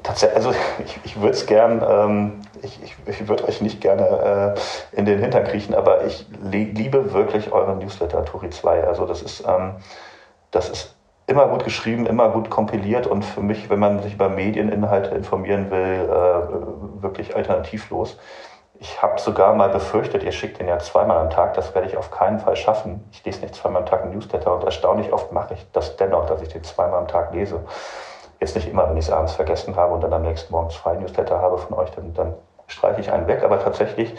[SPEAKER 4] Tatsächlich, also ich, ich würde es gern, ähm, ich, ich, ich würde euch nicht gerne äh, in den Hintern kriechen, aber ich liebe wirklich euren Newsletter, Turi 2. Also das ist, ähm, das ist immer gut geschrieben, immer gut kompiliert und für mich, wenn man sich über Medieninhalte informieren will, äh, wirklich alternativlos. Ich habe sogar mal befürchtet, ihr schickt den ja zweimal am Tag, das werde ich auf keinen Fall schaffen. Ich lese nicht zweimal am Tag einen Newsletter und erstaunlich oft mache ich das dennoch, dass ich den zweimal am Tag lese. Jetzt nicht immer, wenn ich es abends vergessen habe und dann am nächsten Morgen zwei Newsletter habe von euch, dann, dann streiche ich einen weg. Aber tatsächlich,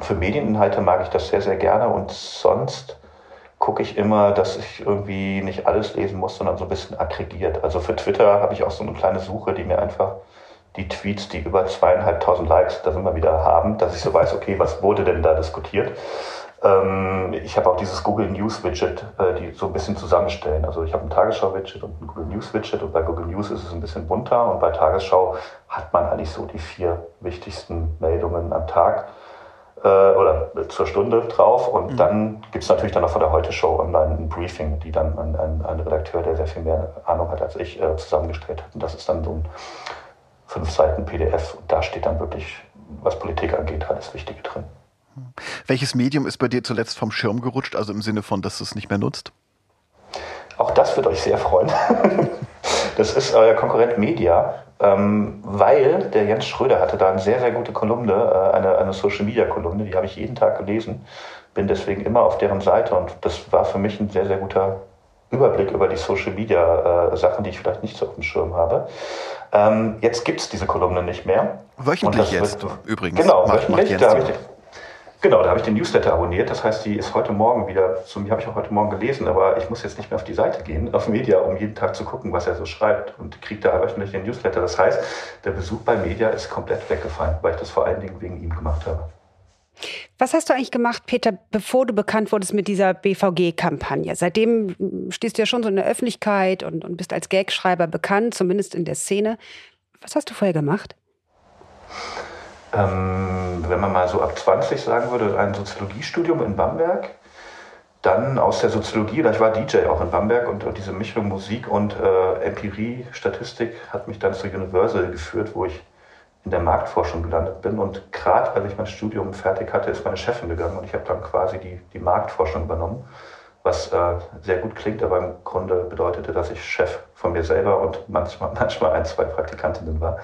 [SPEAKER 4] für Medieninhalte mag ich das sehr, sehr gerne und sonst gucke ich immer, dass ich irgendwie nicht alles lesen muss, sondern so ein bisschen aggregiert. Also für Twitter habe ich auch so eine kleine Suche, die mir einfach die Tweets, die über zweieinhalbtausend Likes, da sind wir wieder haben, dass ich so weiß, okay, was wurde denn da diskutiert? Ähm, ich habe auch dieses Google News Widget, äh, die so ein bisschen zusammenstellen. Also ich habe ein Tagesschau-Widget und ein Google News Widget und bei Google News ist es ein bisschen bunter und bei Tagesschau hat man eigentlich so die vier wichtigsten Meldungen am Tag äh, oder zur Stunde drauf und mhm. dann gibt es natürlich dann noch von der Heute-Show online ein Briefing, die dann ein, ein, ein, Redakteur, der sehr viel mehr Ahnung hat als ich, äh, zusammengestellt hat. Und das ist dann so ein fünf Seiten PDF und da steht dann wirklich, was Politik angeht, alles Wichtige drin.
[SPEAKER 3] Welches Medium ist bei dir zuletzt vom Schirm gerutscht, also im Sinne von, dass du es nicht mehr nutzt?
[SPEAKER 4] Auch das wird euch sehr freuen. (laughs) Das ist euer Konkurrent Media, ähm, weil der Jens Schröder hatte da eine sehr, sehr gute Kolumne, äh, eine, eine Social-Media-Kolumne, die habe ich jeden Tag gelesen, bin deswegen immer auf deren Seite und das war für mich ein sehr, sehr guter Überblick über die Social-Media-Sachen, äh, die ich vielleicht nicht so auf dem Schirm habe. Ähm, jetzt gibt es diese Kolumne nicht mehr.
[SPEAKER 3] Wöchentlich jetzt wird, übrigens.
[SPEAKER 4] Genau, macht, wöchentlich. Macht da habe ich, genau, da habe ich den Newsletter abonniert. Das heißt, die ist heute Morgen wieder, zu mir habe ich auch heute Morgen gelesen, aber ich muss jetzt nicht mehr auf die Seite gehen, auf Media, um jeden Tag zu gucken, was er so schreibt und kriege da wöchentlich den Newsletter. Das heißt, der Besuch bei Media ist komplett weggefallen, weil ich das vor allen Dingen wegen ihm gemacht habe.
[SPEAKER 2] Was hast du eigentlich gemacht, Peter, bevor du bekannt wurdest mit dieser BVG-Kampagne? Seitdem stehst du ja schon so in der Öffentlichkeit und, und bist als Gagschreiber bekannt, zumindest in der Szene. Was hast du vorher gemacht?
[SPEAKER 4] Ähm, wenn man mal so ab 20 sagen würde, ein Soziologiestudium in Bamberg. Dann aus der Soziologie, ich war DJ auch in Bamberg und, und diese Mischung Musik und äh, Empirie, Statistik hat mich dann zur Universal geführt, wo ich in der Marktforschung gelandet bin. Und gerade als ich mein Studium fertig hatte, ist meine Chefin gegangen und ich habe dann quasi die, die Marktforschung übernommen, was äh, sehr gut klingt, aber im Grunde bedeutete, dass ich Chef von mir selber und manchmal, (laughs) manchmal ein, zwei Praktikantinnen war.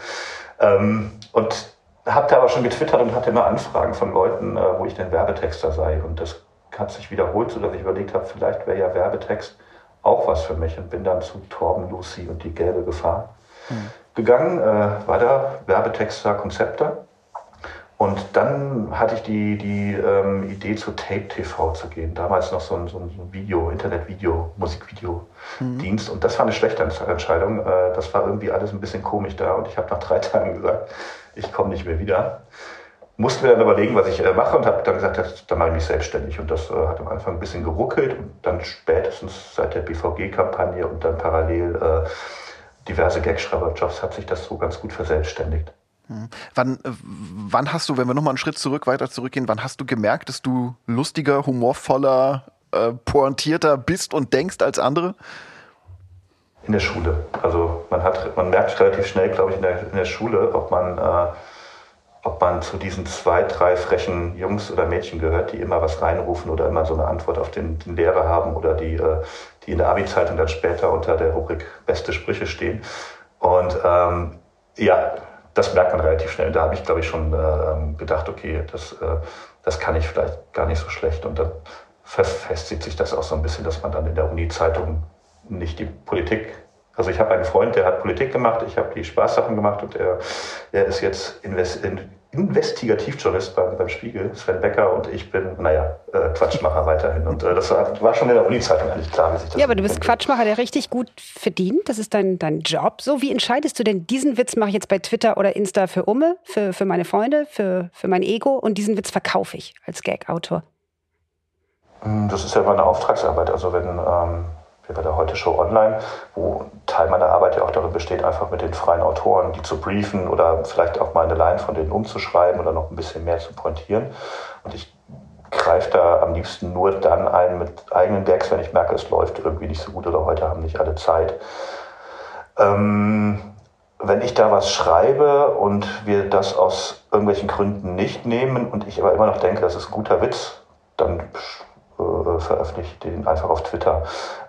[SPEAKER 4] Ähm, und habe da aber schon getwittert und hatte immer Anfragen von Leuten, äh, wo ich denn Werbetexter sei. Und das hat sich wiederholt, sodass ich überlegt habe, vielleicht wäre ja Werbetext auch was für mich und bin dann zu Torben Lucy und die gelbe Gefahr. Mhm gegangen, äh, war da Werbetexter, Konzepte Und dann hatte ich die, die ähm, Idee, zu Tape TV zu gehen. Damals noch so ein, so ein Video, Internet-Video, Musikvideo-Dienst. Mhm. Und das war eine schlechte Entscheidung. Äh, das war irgendwie alles ein bisschen komisch da. Und ich habe nach drei (laughs) Tagen gesagt, ich komme nicht mehr wieder. Musste mir dann überlegen, was ich äh, mache und habe dann gesagt, dann mache ich mich selbstständig. Und das äh, hat am Anfang ein bisschen geruckelt. Und dann spätestens seit der BVG-Kampagne und dann parallel äh, diverse Gagschreiberjobs hat sich das so ganz gut verselbstständigt.
[SPEAKER 3] Hm. Wann, äh, wann hast du, wenn wir nochmal einen Schritt zurück, weiter zurückgehen, wann hast du gemerkt, dass du lustiger, humorvoller, äh, pointierter bist und denkst als andere?
[SPEAKER 4] In der Schule. Also man hat, man merkt relativ schnell, glaube ich, in der, in der Schule, ob man, äh, ob man zu diesen zwei, drei frechen Jungs oder Mädchen gehört, die immer was reinrufen oder immer so eine Antwort auf den, den Lehrer haben oder die, äh, die in der Abi-Zeitung dann später unter der Rubrik beste Sprüche stehen. Und ähm, ja, das merkt man relativ schnell. Da habe ich, glaube ich, schon äh, gedacht, okay, das, äh, das kann ich vielleicht gar nicht so schlecht. Und dann verfestigt sich das auch so ein bisschen, dass man dann in der Uni-Zeitung nicht die Politik. Also ich habe einen Freund, der hat Politik gemacht, ich habe die Spaßsachen gemacht und er, er ist jetzt invest, in, Investigativjournalist beim, beim Spiegel, Sven Becker, und ich bin, naja, äh, Quatschmacher (laughs) weiterhin. Und äh, das war, war, schon in der Uni-Zeitung eigentlich klar, wie sich das
[SPEAKER 2] Ja, aber du bist Quatschmacher, der richtig gut verdient. Das ist dein, dein Job. So, wie entscheidest du denn, diesen Witz mache ich jetzt bei Twitter oder Insta für Umme, für, für meine Freunde, für, für mein Ego und diesen Witz verkaufe ich als Gag-Autor?
[SPEAKER 4] Hm, das ist ja meine Auftragsarbeit. Also wenn ähm, bei der Heute Show Online, wo Teil meiner Arbeit ja auch darin besteht, einfach mit den freien Autoren, die zu briefen oder vielleicht auch mal eine Line von denen umzuschreiben oder noch ein bisschen mehr zu pointieren. Und ich greife da am liebsten nur dann ein mit eigenen Gags, wenn ich merke, es läuft irgendwie nicht so gut oder heute haben nicht alle Zeit. Ähm, wenn ich da was schreibe und wir das aus irgendwelchen Gründen nicht nehmen und ich aber immer noch denke, das ist ein guter Witz, dann äh, veröffentliche ich den einfach auf Twitter.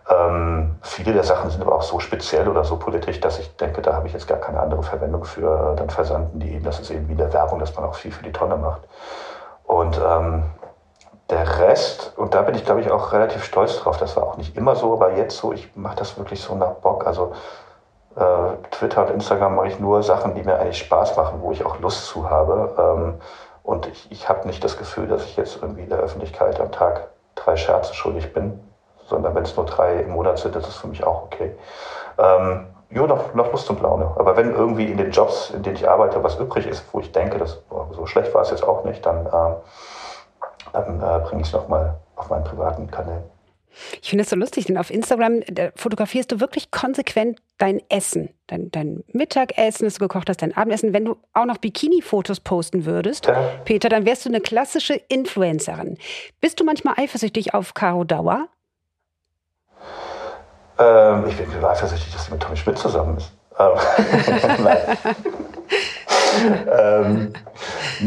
[SPEAKER 4] Ähm, viele der Sachen sind aber auch so speziell oder so politisch, dass ich denke, da habe ich jetzt gar keine andere Verwendung für. Dann versanden die eben, das ist eben wie in der Werbung, dass man auch viel für die Tonne macht. Und ähm, der Rest, und da bin ich glaube ich auch relativ stolz drauf, das war auch nicht immer so, aber jetzt so, ich mache das wirklich so nach Bock. Also äh, Twitter und Instagram mache ich nur Sachen, die mir eigentlich Spaß machen, wo ich auch Lust zu habe. Ähm, und ich, ich habe nicht das Gefühl, dass ich jetzt irgendwie in der Öffentlichkeit am Tag drei Scherze schuldig bin, sondern wenn es nur drei im Monat sind, ist es für mich auch okay. Ähm, ja, noch, noch Lust und Laune. Aber wenn irgendwie in den Jobs, in denen ich arbeite, was übrig ist, wo ich denke, dass, so schlecht war es jetzt auch nicht, dann, äh, dann äh, bringe ich es nochmal auf meinen privaten Kanälen.
[SPEAKER 2] Ich finde es so lustig, denn auf Instagram fotografierst du wirklich konsequent dein Essen, dein, dein Mittagessen, das du gekocht hast, dein Abendessen. Wenn du auch noch Bikini-Fotos posten würdest, ja. Peter, dann wärst du eine klassische Influencerin. Bist du manchmal eifersüchtig auf Caro Dauer?
[SPEAKER 4] Ähm, ich bin eifersüchtig, dass sie mit Tommy Schmidt zusammen ist. Ähm, (laughs) ähm,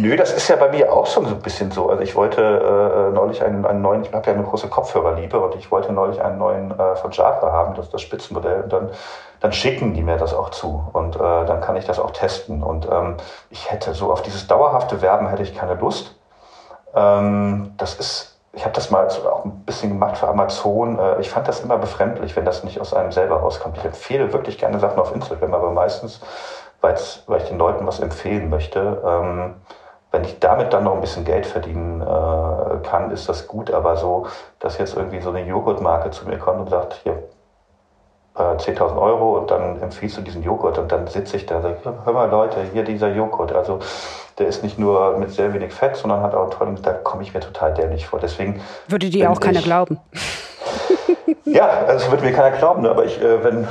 [SPEAKER 4] nö, das ist ja bei mir auch schon so ein bisschen so. Also ich wollte äh, neulich einen, einen neuen, ich habe ja eine große Kopfhörerliebe und ich wollte neulich einen neuen äh, von Jabra haben, das ist das Spitzenmodell. Und dann, dann schicken die mir das auch zu und äh, dann kann ich das auch testen. Und ähm, ich hätte so auf dieses dauerhafte Werben hätte ich keine Lust. Ähm, das ist ich habe das mal auch ein bisschen gemacht für Amazon. Äh, ich fand das immer befremdlich, wenn das nicht aus einem selber rauskommt. Ich empfehle wirklich gerne Sachen auf Instagram, aber meistens weil ich den Leuten was empfehlen möchte. Ähm, wenn ich damit dann noch ein bisschen Geld verdienen äh, kann, ist das gut. Aber so, dass jetzt irgendwie so eine Joghurtmarke zu mir kommt und sagt, hier, äh, 10.000 Euro und dann empfiehlst du diesen Joghurt und dann sitze ich da und sage, hör mal Leute, hier dieser Joghurt. Also der ist nicht nur mit sehr wenig Fett, sondern hat auch tollen, da komme ich mir total dämlich vor. Deswegen
[SPEAKER 2] würde dir auch keiner glauben. (laughs)
[SPEAKER 4] ja, also würde mir keiner glauben, aber ich, äh, wenn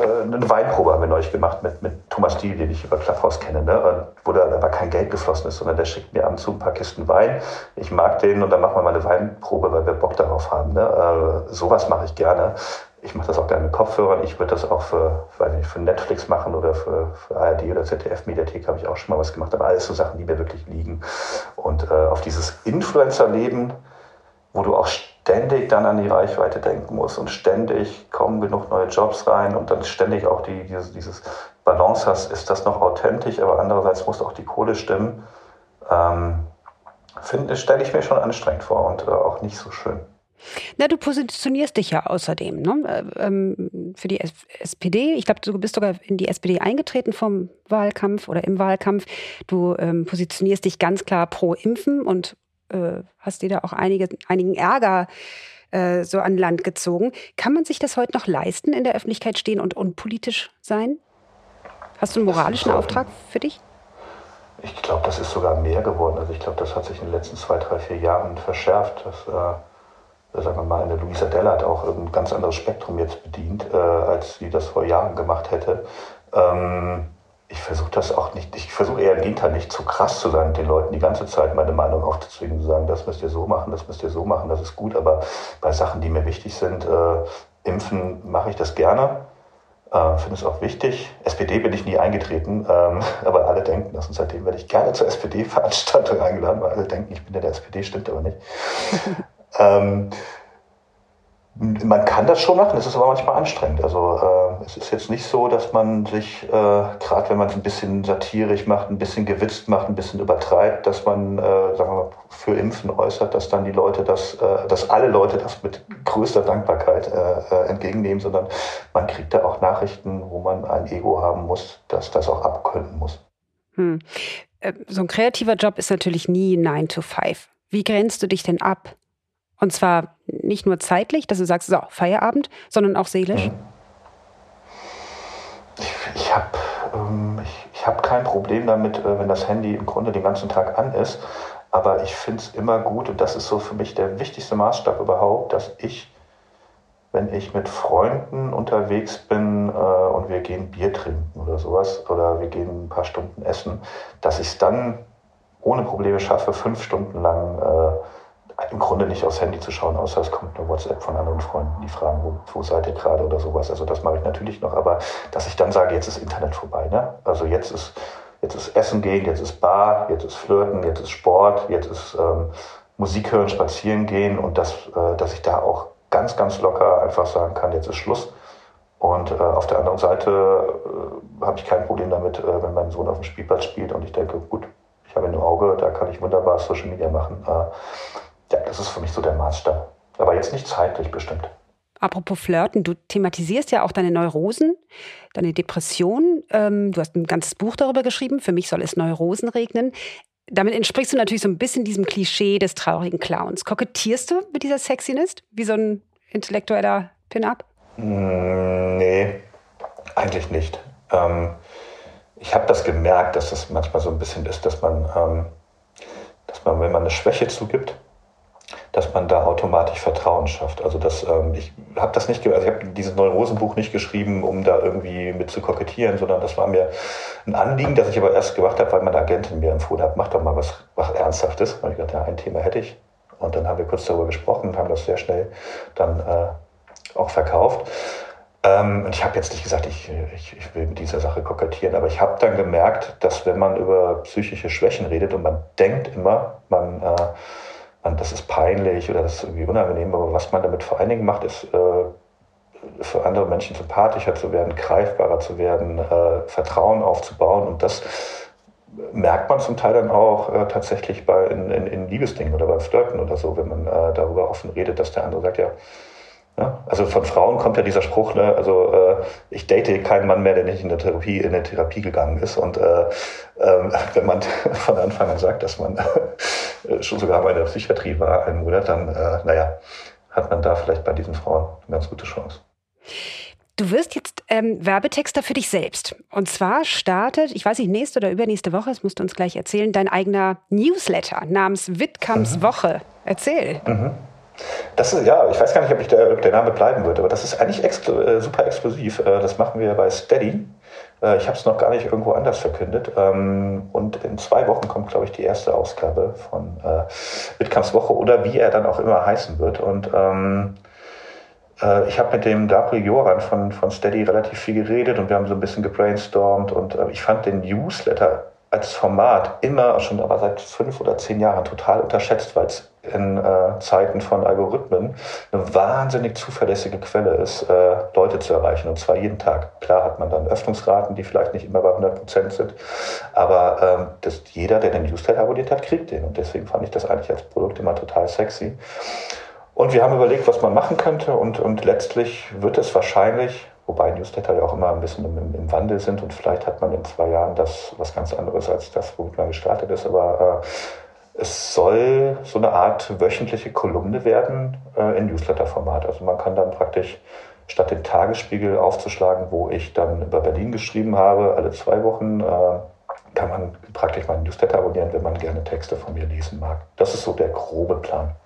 [SPEAKER 4] eine Weinprobe haben wir neulich gemacht mit, mit Thomas Diel, den ich über Clubhouse kenne, ne? wo da aber kein Geld geflossen ist, sondern der schickt mir ab und zu ein paar Kisten Wein. Ich mag den und dann machen wir mal eine Weinprobe, weil wir Bock darauf haben. Ne? Äh, sowas mache ich gerne. Ich mache das auch gerne mit Kopfhörern. Ich würde das auch für, weiß nicht, für Netflix machen oder für, für ARD oder ZDF-Mediathek habe ich auch schon mal was gemacht. Aber alles so Sachen, die mir wirklich liegen. Und äh, auf dieses Influencer-Leben, wo du auch ständig dann an die Reichweite denken muss und ständig kommen genug neue Jobs rein und dann ständig auch die, dieses, dieses Balance hast, ist das noch authentisch, aber andererseits muss auch die Kohle stimmen. Ähm, stelle ich mir schon anstrengend vor und äh, auch nicht so schön.
[SPEAKER 2] Na, du positionierst dich ja außerdem ne? Äh, ähm, für die SPD. Ich glaube, du bist sogar in die SPD eingetreten vom Wahlkampf oder im Wahlkampf. Du ähm, positionierst dich ganz klar pro Impfen und äh, hast dir da auch einige, einigen Ärger äh, so an Land gezogen. Kann man sich das heute noch leisten, in der Öffentlichkeit stehen und unpolitisch sein? Hast du einen moralischen Auftrag für dich?
[SPEAKER 4] Ich glaube, das ist sogar mehr geworden. Also ich glaube, das hat sich in den letzten zwei, drei, vier Jahren verschärft. Dass, äh, sagen wir mal, eine Luisa Della hat auch ein ganz anderes Spektrum jetzt bedient, äh, als sie das vor Jahren gemacht hätte. Ähm, ich versuche das auch nicht, ich versuche eher im Gegenteil nicht zu krass zu sein, den Leuten die ganze Zeit meine Meinung aufzuzwingen, zu sagen, das müsst ihr so machen, das müsst ihr so machen, das ist gut, aber bei Sachen, die mir wichtig sind, äh, impfen mache ich das gerne. Äh, Finde es auch wichtig. SPD bin ich nie eingetreten, ähm, (laughs) aber alle denken das und seitdem werde ich gerne zur SPD-Veranstaltung eingeladen, weil alle denken, ich bin ja der SPD, stimmt aber nicht. (laughs) ähm, man kann das schon machen, es ist aber manchmal anstrengend. Also äh, es ist jetzt nicht so, dass man sich, äh, gerade wenn man es ein bisschen satirisch macht, ein bisschen gewitzt macht, ein bisschen übertreibt, dass man, äh, sagen wir mal, für Impfen äußert, dass dann die Leute das, äh, dass alle Leute das mit größter Dankbarkeit äh, äh, entgegennehmen, sondern man kriegt da auch Nachrichten, wo man ein Ego haben muss, dass das auch abkönnen muss. Hm.
[SPEAKER 2] So ein kreativer Job ist natürlich nie 9 to 5. Wie grenzt du dich denn ab? Und zwar nicht nur zeitlich, dass du sagst, so, Feierabend, sondern auch seelisch? Mhm.
[SPEAKER 4] Ich, ich habe ähm, ich, ich hab kein Problem damit, äh, wenn das Handy im Grunde den ganzen Tag an ist. Aber ich finde es immer gut, und das ist so für mich der wichtigste Maßstab überhaupt, dass ich, wenn ich mit Freunden unterwegs bin äh, und wir gehen Bier trinken oder sowas, oder wir gehen ein paar Stunden essen, dass ich es dann ohne Probleme schaffe, fünf Stunden lang äh, im Grunde nicht aufs Handy zu schauen, außer es kommt eine WhatsApp von anderen Freunden, die fragen, wo, wo seid ihr gerade oder sowas. Also das mache ich natürlich noch, aber dass ich dann sage, jetzt ist Internet vorbei. Ne? Also jetzt ist, jetzt ist Essen gehen, jetzt ist Bar, jetzt ist Flirten, jetzt ist Sport, jetzt ist ähm, Musik hören, spazieren gehen und das, äh, dass ich da auch ganz, ganz locker einfach sagen kann, jetzt ist Schluss. Und äh, auf der anderen Seite äh, habe ich kein Problem damit, äh, wenn mein Sohn auf dem Spielplatz spielt und ich denke, gut, ich habe ein Auge, da kann ich wunderbar Social Media machen. Ja, das ist für mich so der Maßstab. Aber jetzt nicht zeitlich bestimmt.
[SPEAKER 2] Apropos Flirten, du thematisierst ja auch deine Neurosen, deine Depression. Ähm, du hast ein ganzes Buch darüber geschrieben. Für mich soll es Neurosen regnen. Damit entsprichst du natürlich so ein bisschen diesem Klischee des traurigen Clowns. Kokettierst du mit dieser Sexiness wie so ein intellektueller Pin-Up?
[SPEAKER 4] Mm, nee, eigentlich nicht. Ähm, ich habe das gemerkt, dass das manchmal so ein bisschen ist, dass man, ähm, dass man, wenn man eine Schwäche zugibt, dass man da automatisch Vertrauen schafft. Also das, ähm, ich habe das nicht, also ich habe dieses Neurosenbuch nicht geschrieben, um da irgendwie mit zu kokettieren, sondern das war mir ein Anliegen, das ich aber erst gemacht habe, weil meine Agentin mir empfohlen hat, mach doch mal was, was Ernsthaftes. Und ich dachte, ja, ein Thema hätte ich. Und dann haben wir kurz darüber gesprochen und haben das sehr schnell dann äh, auch verkauft. Ähm, und ich habe jetzt nicht gesagt, ich, ich, ich will mit dieser Sache kokettieren, aber ich habe dann gemerkt, dass wenn man über psychische Schwächen redet und man denkt immer, man äh, das ist peinlich oder das ist irgendwie unangenehm, aber was man damit vor allen Dingen macht, ist äh, für andere Menschen sympathischer zu werden, greifbarer zu werden, äh, Vertrauen aufzubauen. Und das merkt man zum Teil dann auch äh, tatsächlich bei in, in, in, Liebesdingen oder beim Flirten oder so, wenn man äh, darüber offen redet, dass der andere sagt, ja, also von Frauen kommt ja dieser Spruch, ne, also äh, ich date keinen Mann mehr, der nicht in der Therapie, in der Therapie gegangen ist. Und äh, äh, (laughs) wenn man (laughs) von Anfang an sagt, dass man (laughs) äh, schon sogar bei der Psychiatrie war, einen Monat, dann, äh, naja, hat man da vielleicht bei diesen Frauen eine ganz gute Chance.
[SPEAKER 2] Du wirst jetzt ähm, Werbetexter für dich selbst. Und zwar startet, ich weiß nicht, nächste oder übernächste Woche, das musst du uns gleich erzählen, dein eigener Newsletter namens Wittkamps mhm. Woche. Erzähl. Mhm.
[SPEAKER 4] Das ist, ja, ich weiß gar nicht, ob, ich der, ob der Name bleiben wird, aber das ist eigentlich exklu äh, super exklusiv. Äh, das machen wir bei Steady. Äh, ich habe es noch gar nicht irgendwo anders verkündet. Ähm, und in zwei Wochen kommt, glaube ich, die erste Ausgabe von äh, Wittkamps Woche oder wie er dann auch immer heißen wird. Und ähm, äh, ich habe mit dem Gabriel Joran von, von Steady relativ viel geredet und wir haben so ein bisschen gebrainstormt und ich fand den Newsletter als Format immer schon aber seit fünf oder zehn Jahren total unterschätzt, weil es in äh, Zeiten von Algorithmen eine wahnsinnig zuverlässige Quelle ist, äh, Leute zu erreichen. Und zwar jeden Tag. Klar hat man dann Öffnungsraten, die vielleicht nicht immer bei 100 Prozent sind, aber ähm, das, jeder, der den Newsletter abonniert hat, kriegt den. Und deswegen fand ich das eigentlich als Produkt immer total sexy. Und wir haben überlegt, was man machen könnte und, und letztlich wird es wahrscheinlich, wobei Newsletter ja auch immer ein bisschen im, im, Wandel sind und vielleicht hat man in zwei Jahren das was ganz anderes als das, womit man gestartet ist, aber äh, es soll so eine Art wöchentliche Kolumne werden äh, in Newsletter-Format. Also man kann dann praktisch statt den Tagesspiegel aufzuschlagen, wo ich dann über Berlin geschrieben habe, alle zwei Wochen, äh, kann man praktisch meinen Newsletter abonnieren, wenn man gerne Texte von mir lesen mag. Das ist so der grobe Plan.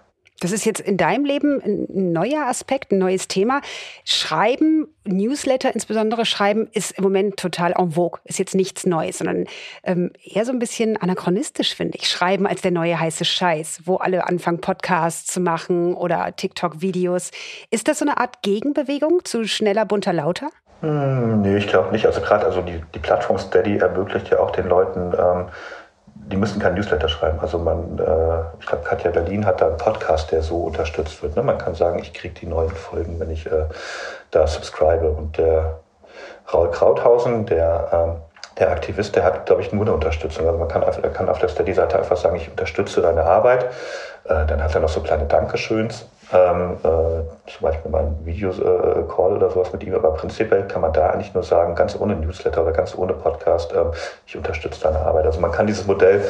[SPEAKER 2] Das ist jetzt in deinem Leben ein neuer Aspekt, ein neues Thema. Schreiben, Newsletter insbesondere schreiben, ist im Moment total en vogue. Ist jetzt nichts Neues, sondern ähm, eher so ein bisschen anachronistisch, finde ich. Schreiben als der neue heiße Scheiß, wo alle anfangen, Podcasts zu machen oder TikTok-Videos. Ist das so eine Art Gegenbewegung zu schneller, bunter, lauter?
[SPEAKER 4] Hm, nee, ich glaube nicht. Also gerade also die, die Plattform Steady ermöglicht ja auch den Leuten, ähm, die müssen kein Newsletter schreiben. Also man, äh, ich glaube, Katja Berlin hat da einen Podcast, der so unterstützt wird. Ne? Man kann sagen, ich kriege die neuen Folgen, wenn ich äh, da subscribe. Und der Raul Krauthausen, der, ähm, der Aktivist, der hat, glaube ich, nur eine Unterstützung. Also man kann, kann auf der Steady-Seite einfach sagen, ich unterstütze deine Arbeit. Äh, dann hat er noch so kleine Dankeschöns ähm, äh, zum Beispiel mal ein Video-Call äh, oder sowas mit ihm, aber prinzipiell kann man da eigentlich nur sagen, ganz ohne Newsletter oder ganz ohne Podcast, ähm, ich unterstütze deine Arbeit. Also man kann dieses Modell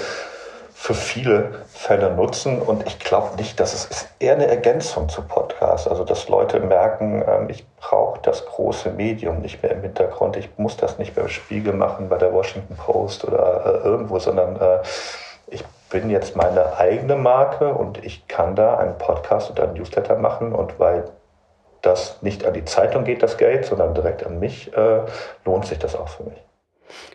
[SPEAKER 4] für viele Fälle nutzen und ich glaube nicht, dass es ist eher eine Ergänzung zu Podcasts, also dass Leute merken, ähm, ich brauche das große Medium nicht mehr im Hintergrund, ich muss das nicht beim Spiegel machen, bei der Washington Post oder äh, irgendwo, sondern äh, ich bin jetzt meine eigene Marke und ich kann da einen Podcast oder einen Newsletter machen und weil das nicht an die Zeitung geht, das Geld, sondern direkt an mich, äh, lohnt sich das auch für mich.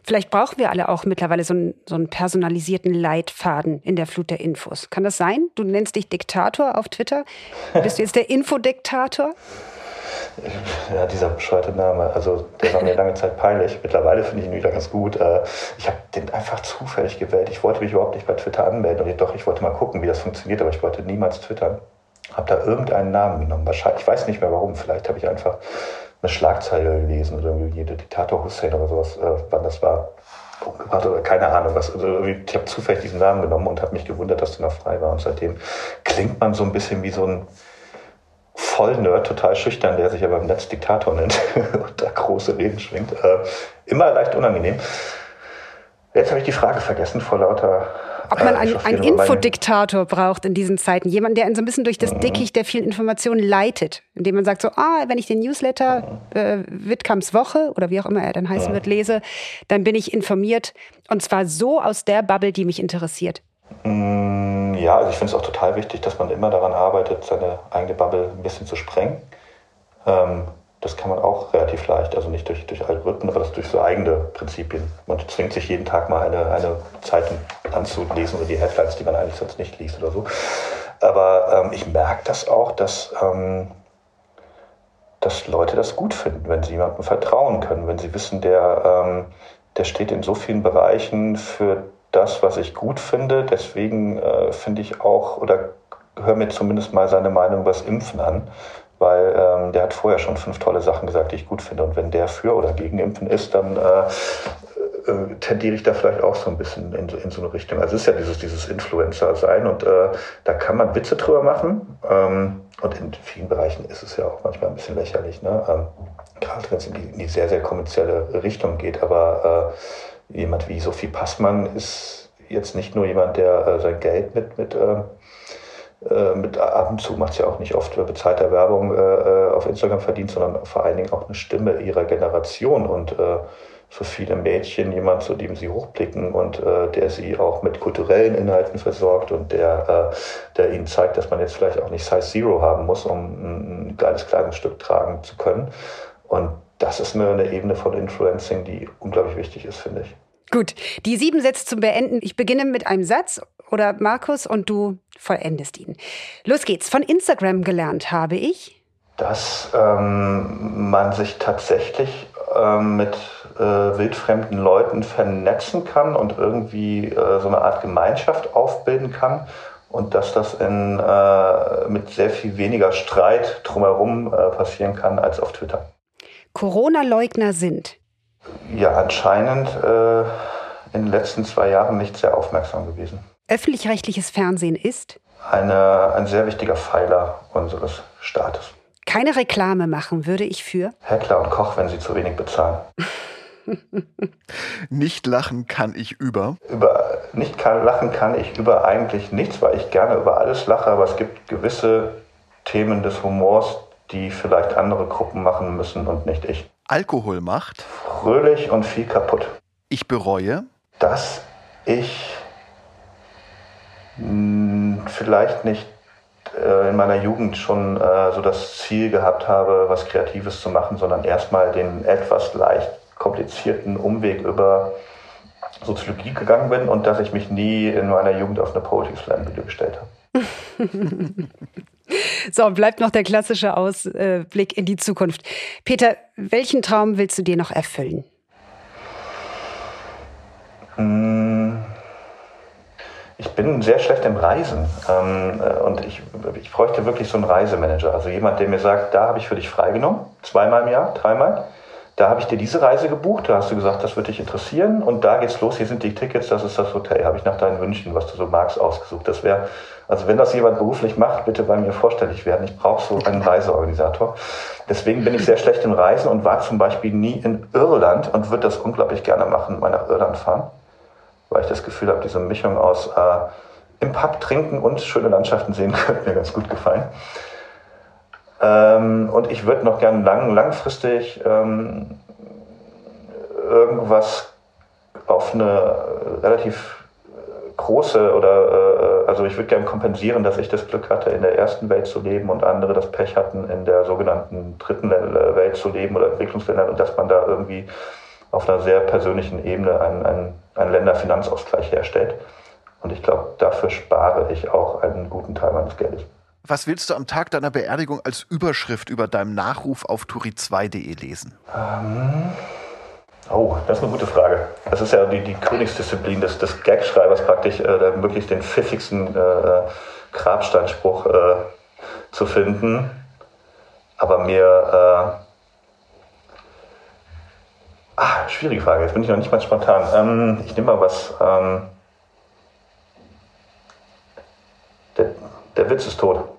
[SPEAKER 2] Vielleicht brauchen wir alle auch mittlerweile so einen, so einen personalisierten Leitfaden in der Flut der Infos. Kann das sein? Du nennst dich Diktator auf Twitter. Bist du jetzt der Infodiktator?
[SPEAKER 4] Ja, dieser bescheuerte Name, also der war mir (laughs) lange Zeit peinlich. Mittlerweile finde ich ihn wieder ganz gut. Äh, ich habe den einfach zufällig gewählt. Ich wollte mich überhaupt nicht bei Twitter anmelden. Und doch, ich wollte mal gucken, wie das funktioniert, aber ich wollte niemals twittern. Habe da irgendeinen Namen genommen. Wahrscheinlich, ich weiß nicht mehr warum. Vielleicht habe ich einfach eine Schlagzeile gelesen oder irgendwie Diktator Hussein oder sowas, äh, wann das war. Umgebracht oder keine Ahnung was. Also ich habe zufällig diesen Namen genommen und habe mich gewundert, dass der noch frei war. Und seitdem klingt man so ein bisschen wie so ein Vollnerd, total schüchtern, der sich aber im Netz Diktator nennt (laughs) und da große Reden schwingt. Äh, immer leicht unangenehm. Jetzt habe ich die Frage vergessen vor lauter.
[SPEAKER 2] Ob man äh, einen Infodiktator braucht in diesen Zeiten. Jemand, der einen so ein bisschen durch das mhm. Dickicht der vielen Informationen leitet. Indem man sagt so, ah, wenn ich den Newsletter mhm. äh, Wittkamps Woche oder wie auch immer er dann heißen mhm. wird, lese, dann bin ich informiert. Und zwar so aus der Bubble, die mich interessiert.
[SPEAKER 4] Mm, ja, also ich finde es auch total wichtig, dass man immer daran arbeitet, seine eigene Bubble ein bisschen zu sprengen. Ähm, das kann man auch relativ leicht, also nicht durch, durch Algorithmen, aber das durch so eigene Prinzipien. Man zwingt sich jeden Tag mal eine, eine Zeitung anzulesen oder die Headlines, die man eigentlich sonst nicht liest oder so. Aber ähm, ich merke das auch, dass, ähm, dass Leute das gut finden, wenn sie jemandem vertrauen können, wenn sie wissen, der, ähm, der steht in so vielen Bereichen für das, was ich gut finde. Deswegen äh, finde ich auch oder höre mir zumindest mal seine Meinung über das Impfen an, weil ähm, der hat vorher schon fünf tolle Sachen gesagt, die ich gut finde. Und wenn der für oder gegen Impfen ist, dann äh, äh, tendiere ich da vielleicht auch so ein bisschen in, in so eine Richtung. Also es ist ja dieses, dieses Influencer-Sein und äh, da kann man Witze drüber machen. Ähm, und in vielen Bereichen ist es ja auch manchmal ein bisschen lächerlich, ne? Ähm, gerade wenn es in, in die, sehr, sehr kommerzielle Richtung geht. Aber äh, jemand wie Sophie Passmann ist jetzt nicht nur jemand, der äh, sein Geld mit, mit, äh, äh mit ab und zu macht es ja auch nicht oft bezahlter Werbung äh, äh, auf Instagram verdient, sondern vor allen Dingen auch eine Stimme ihrer Generation und äh, für viele Mädchen jemand, zu dem sie hochblicken und äh, der sie auch mit kulturellen Inhalten versorgt und der, äh, der ihnen zeigt, dass man jetzt vielleicht auch nicht Size Zero haben muss, um ein geiles Kleidungsstück tragen zu können. Und das ist eine, eine Ebene von Influencing, die unglaublich wichtig ist, finde ich.
[SPEAKER 2] Gut, die sieben Sätze zum Beenden. Ich beginne mit einem Satz oder Markus und du vollendest ihn. Los geht's. Von Instagram gelernt habe ich,
[SPEAKER 4] dass ähm, man sich tatsächlich ähm, mit äh, wildfremden Leuten vernetzen kann und irgendwie äh, so eine Art Gemeinschaft aufbilden kann und dass das in, äh, mit sehr viel weniger Streit drumherum äh, passieren kann als auf Twitter.
[SPEAKER 2] Corona-Leugner sind?
[SPEAKER 4] Ja, anscheinend äh, in den letzten zwei Jahren nicht sehr aufmerksam gewesen.
[SPEAKER 2] Öffentlich-rechtliches Fernsehen ist?
[SPEAKER 4] eine, ein sehr wichtiger Pfeiler unseres Staates.
[SPEAKER 2] Keine Reklame machen würde ich für?
[SPEAKER 4] Heckler und Koch, wenn sie zu wenig bezahlen. (laughs)
[SPEAKER 3] nicht lachen kann ich über.
[SPEAKER 4] Über nicht kann, lachen kann ich über eigentlich nichts, weil ich gerne über alles lache, aber es gibt gewisse Themen des Humors, die vielleicht andere Gruppen machen müssen und nicht ich.
[SPEAKER 3] Alkohol macht
[SPEAKER 4] fröhlich und viel kaputt.
[SPEAKER 3] Ich bereue,
[SPEAKER 4] dass ich vielleicht nicht äh, in meiner Jugend schon äh, so das Ziel gehabt habe, was Kreatives zu machen, sondern erstmal den etwas leicht komplizierten Umweg über Soziologie gegangen bin und dass ich mich nie in meiner Jugend auf eine Poetry Slam Bühne gestellt habe. (laughs)
[SPEAKER 2] so, bleibt noch der klassische Ausblick in die Zukunft. Peter, welchen Traum willst du dir noch erfüllen?
[SPEAKER 4] Hm, ich bin sehr schlecht im Reisen ähm, äh, und ich, ich bräuchte wirklich so einen Reisemanager, also jemand, der mir sagt, da habe ich für dich freigenommen, zweimal im Jahr, dreimal da habe ich dir diese Reise gebucht, da hast du gesagt, das würde dich interessieren und da geht's los, hier sind die Tickets, das ist das Hotel, habe ich nach deinen Wünschen, was du so magst, ausgesucht. Das wäre, also wenn das jemand beruflich macht, bitte bei mir vorstellig werden. Ich brauche so einen Reiseorganisator. Deswegen bin ich sehr schlecht im Reisen und war zum Beispiel nie in Irland und würde das unglaublich gerne machen, mal nach Irland fahren, weil ich das Gefühl habe, diese Mischung aus äh, im Pub trinken und schöne Landschaften sehen (laughs) könnte mir ganz gut gefallen. Ähm, und ich würde noch gern lang, langfristig ähm, irgendwas auf eine relativ große oder äh, also ich würde gerne kompensieren, dass ich das Glück hatte, in der ersten Welt zu leben und andere das Pech hatten, in der sogenannten dritten Welt zu leben oder Entwicklungsländern und dass man da irgendwie auf einer sehr persönlichen Ebene einen, einen, einen Länderfinanzausgleich herstellt. Und ich glaube, dafür spare ich auch einen guten Teil meines Geldes.
[SPEAKER 3] Was willst du am Tag deiner Beerdigung als Überschrift über deinem Nachruf auf turi2.de lesen?
[SPEAKER 4] Ähm, oh, das ist eine gute Frage. Das ist ja die, die Königsdisziplin des, des Gagschreibers praktisch, äh, möglichst den pfiffigsten äh, Grabsteinspruch äh, zu finden. Aber mir... Äh, Ah, schwierige Frage. Jetzt bin ich noch nicht mal spontan. Ähm, ich nehme mal was. Ähm, der, der Witz ist tot.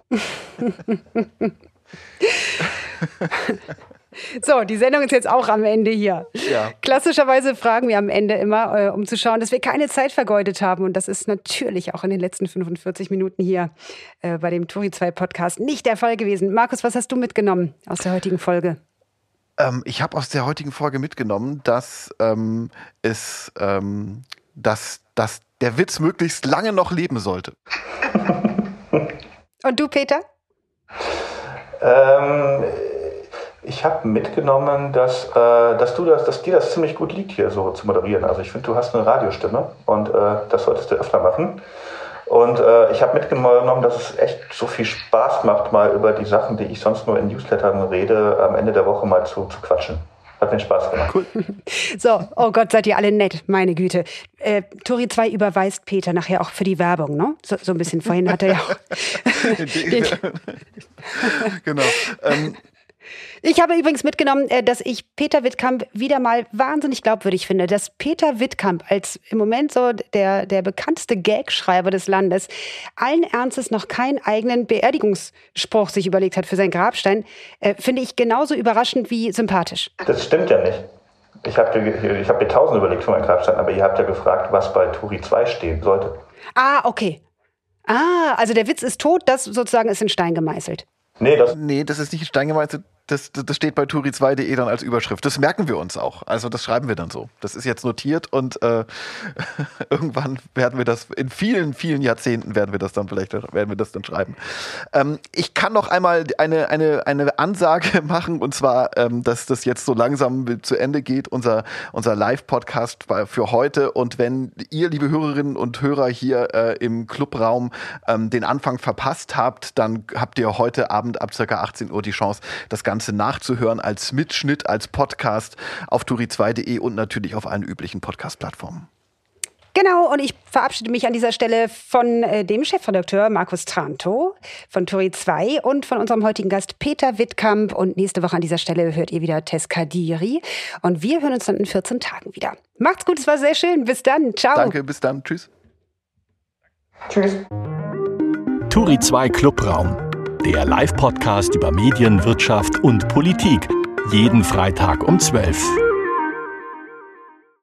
[SPEAKER 2] So, die Sendung ist jetzt auch am Ende hier. Ja. Klassischerweise fragen wir am Ende immer, äh, um zu schauen, dass wir keine Zeit vergeudet haben. Und das ist natürlich auch in den letzten 45 Minuten hier äh, bei dem Turi 2 Podcast nicht der Fall gewesen. Markus, was hast du mitgenommen aus der heutigen Folge?
[SPEAKER 3] Ähm, ich habe aus der heutigen Folge mitgenommen, dass ähm, es, ähm, dass, dass der Witz möglichst lange noch leben sollte. (laughs)
[SPEAKER 2] Und du, Peter?
[SPEAKER 4] Ähm, ich habe mitgenommen, dass, äh, dass, du das, dass dir das ziemlich gut liegt, hier so zu moderieren. Also ich finde, du hast eine Radiostimme und äh, das solltest du öfter machen. Und äh, ich habe mitgenommen, dass es echt so viel Spaß macht, mal über die Sachen, die ich sonst nur in Newslettern rede, am Ende der Woche mal zu, zu quatschen. Hat mir Spaß gemacht. Cool.
[SPEAKER 2] So, oh Gott, seid ihr alle nett, meine Güte. Äh, Tori 2 überweist Peter nachher auch für die Werbung, ne? So, so ein bisschen vorhin hat er ja auch. (laughs)
[SPEAKER 3] genau. Ähm,
[SPEAKER 2] ich habe übrigens mitgenommen, äh, dass ich Peter Wittkamp wieder mal wahnsinnig glaubwürdig finde, dass Peter Wittkamp als im Moment so der, der bekannteste Gagschreiber des Landes allen Ernstes noch keinen eigenen Beerdigungsspruch sich überlegt hat für seinen Grabstein, äh, finde ich genauso überraschend wie sympathisch.
[SPEAKER 4] Das stimmt ja nicht. Ich habe ich hab mir tausend überlegt für meinen Grabstein, aber ihr habt ja gefragt, was bei Turi 2 stehen sollte.
[SPEAKER 2] Ah, okay. Ah, also der Witz ist tot, das sozusagen ist in Stein gemeißelt.
[SPEAKER 3] Nee, das, nee, das ist nicht in Stein gemeißelt das, das steht bei turi2.de dann als Überschrift. Das merken wir uns auch. Also das schreiben wir dann so. Das ist jetzt notiert und äh, (laughs) irgendwann werden wir das, in vielen, vielen Jahrzehnten werden wir das dann vielleicht, werden wir das dann schreiben. Ähm, ich kann noch einmal eine, eine, eine Ansage (laughs) machen und zwar, ähm, dass das jetzt so langsam zu Ende geht, unser, unser Live-Podcast für heute. Und wenn ihr, liebe Hörerinnen und Hörer hier äh, im Clubraum ähm, den Anfang verpasst habt, dann habt ihr heute Abend ab circa 18 Uhr die Chance, das Ganze Ganze nachzuhören als Mitschnitt, als Podcast auf turi2.de und natürlich auf allen üblichen Podcast-Plattformen.
[SPEAKER 2] Genau, und ich verabschiede mich an dieser Stelle von äh, dem Chefredakteur Markus Tranto von Turi 2 und von unserem heutigen Gast Peter Wittkamp. Und nächste Woche an dieser Stelle hört ihr wieder Tess Kadiri. Und wir hören uns dann in 14 Tagen wieder. Macht's gut, es war sehr schön. Bis dann. Ciao.
[SPEAKER 3] Danke, bis dann. Tschüss.
[SPEAKER 4] Tschüss.
[SPEAKER 1] Turi 2 Clubraum, der Live-Podcast über Medien, Wirtschaft und Politik. Jeden Freitag um 12 Uhr.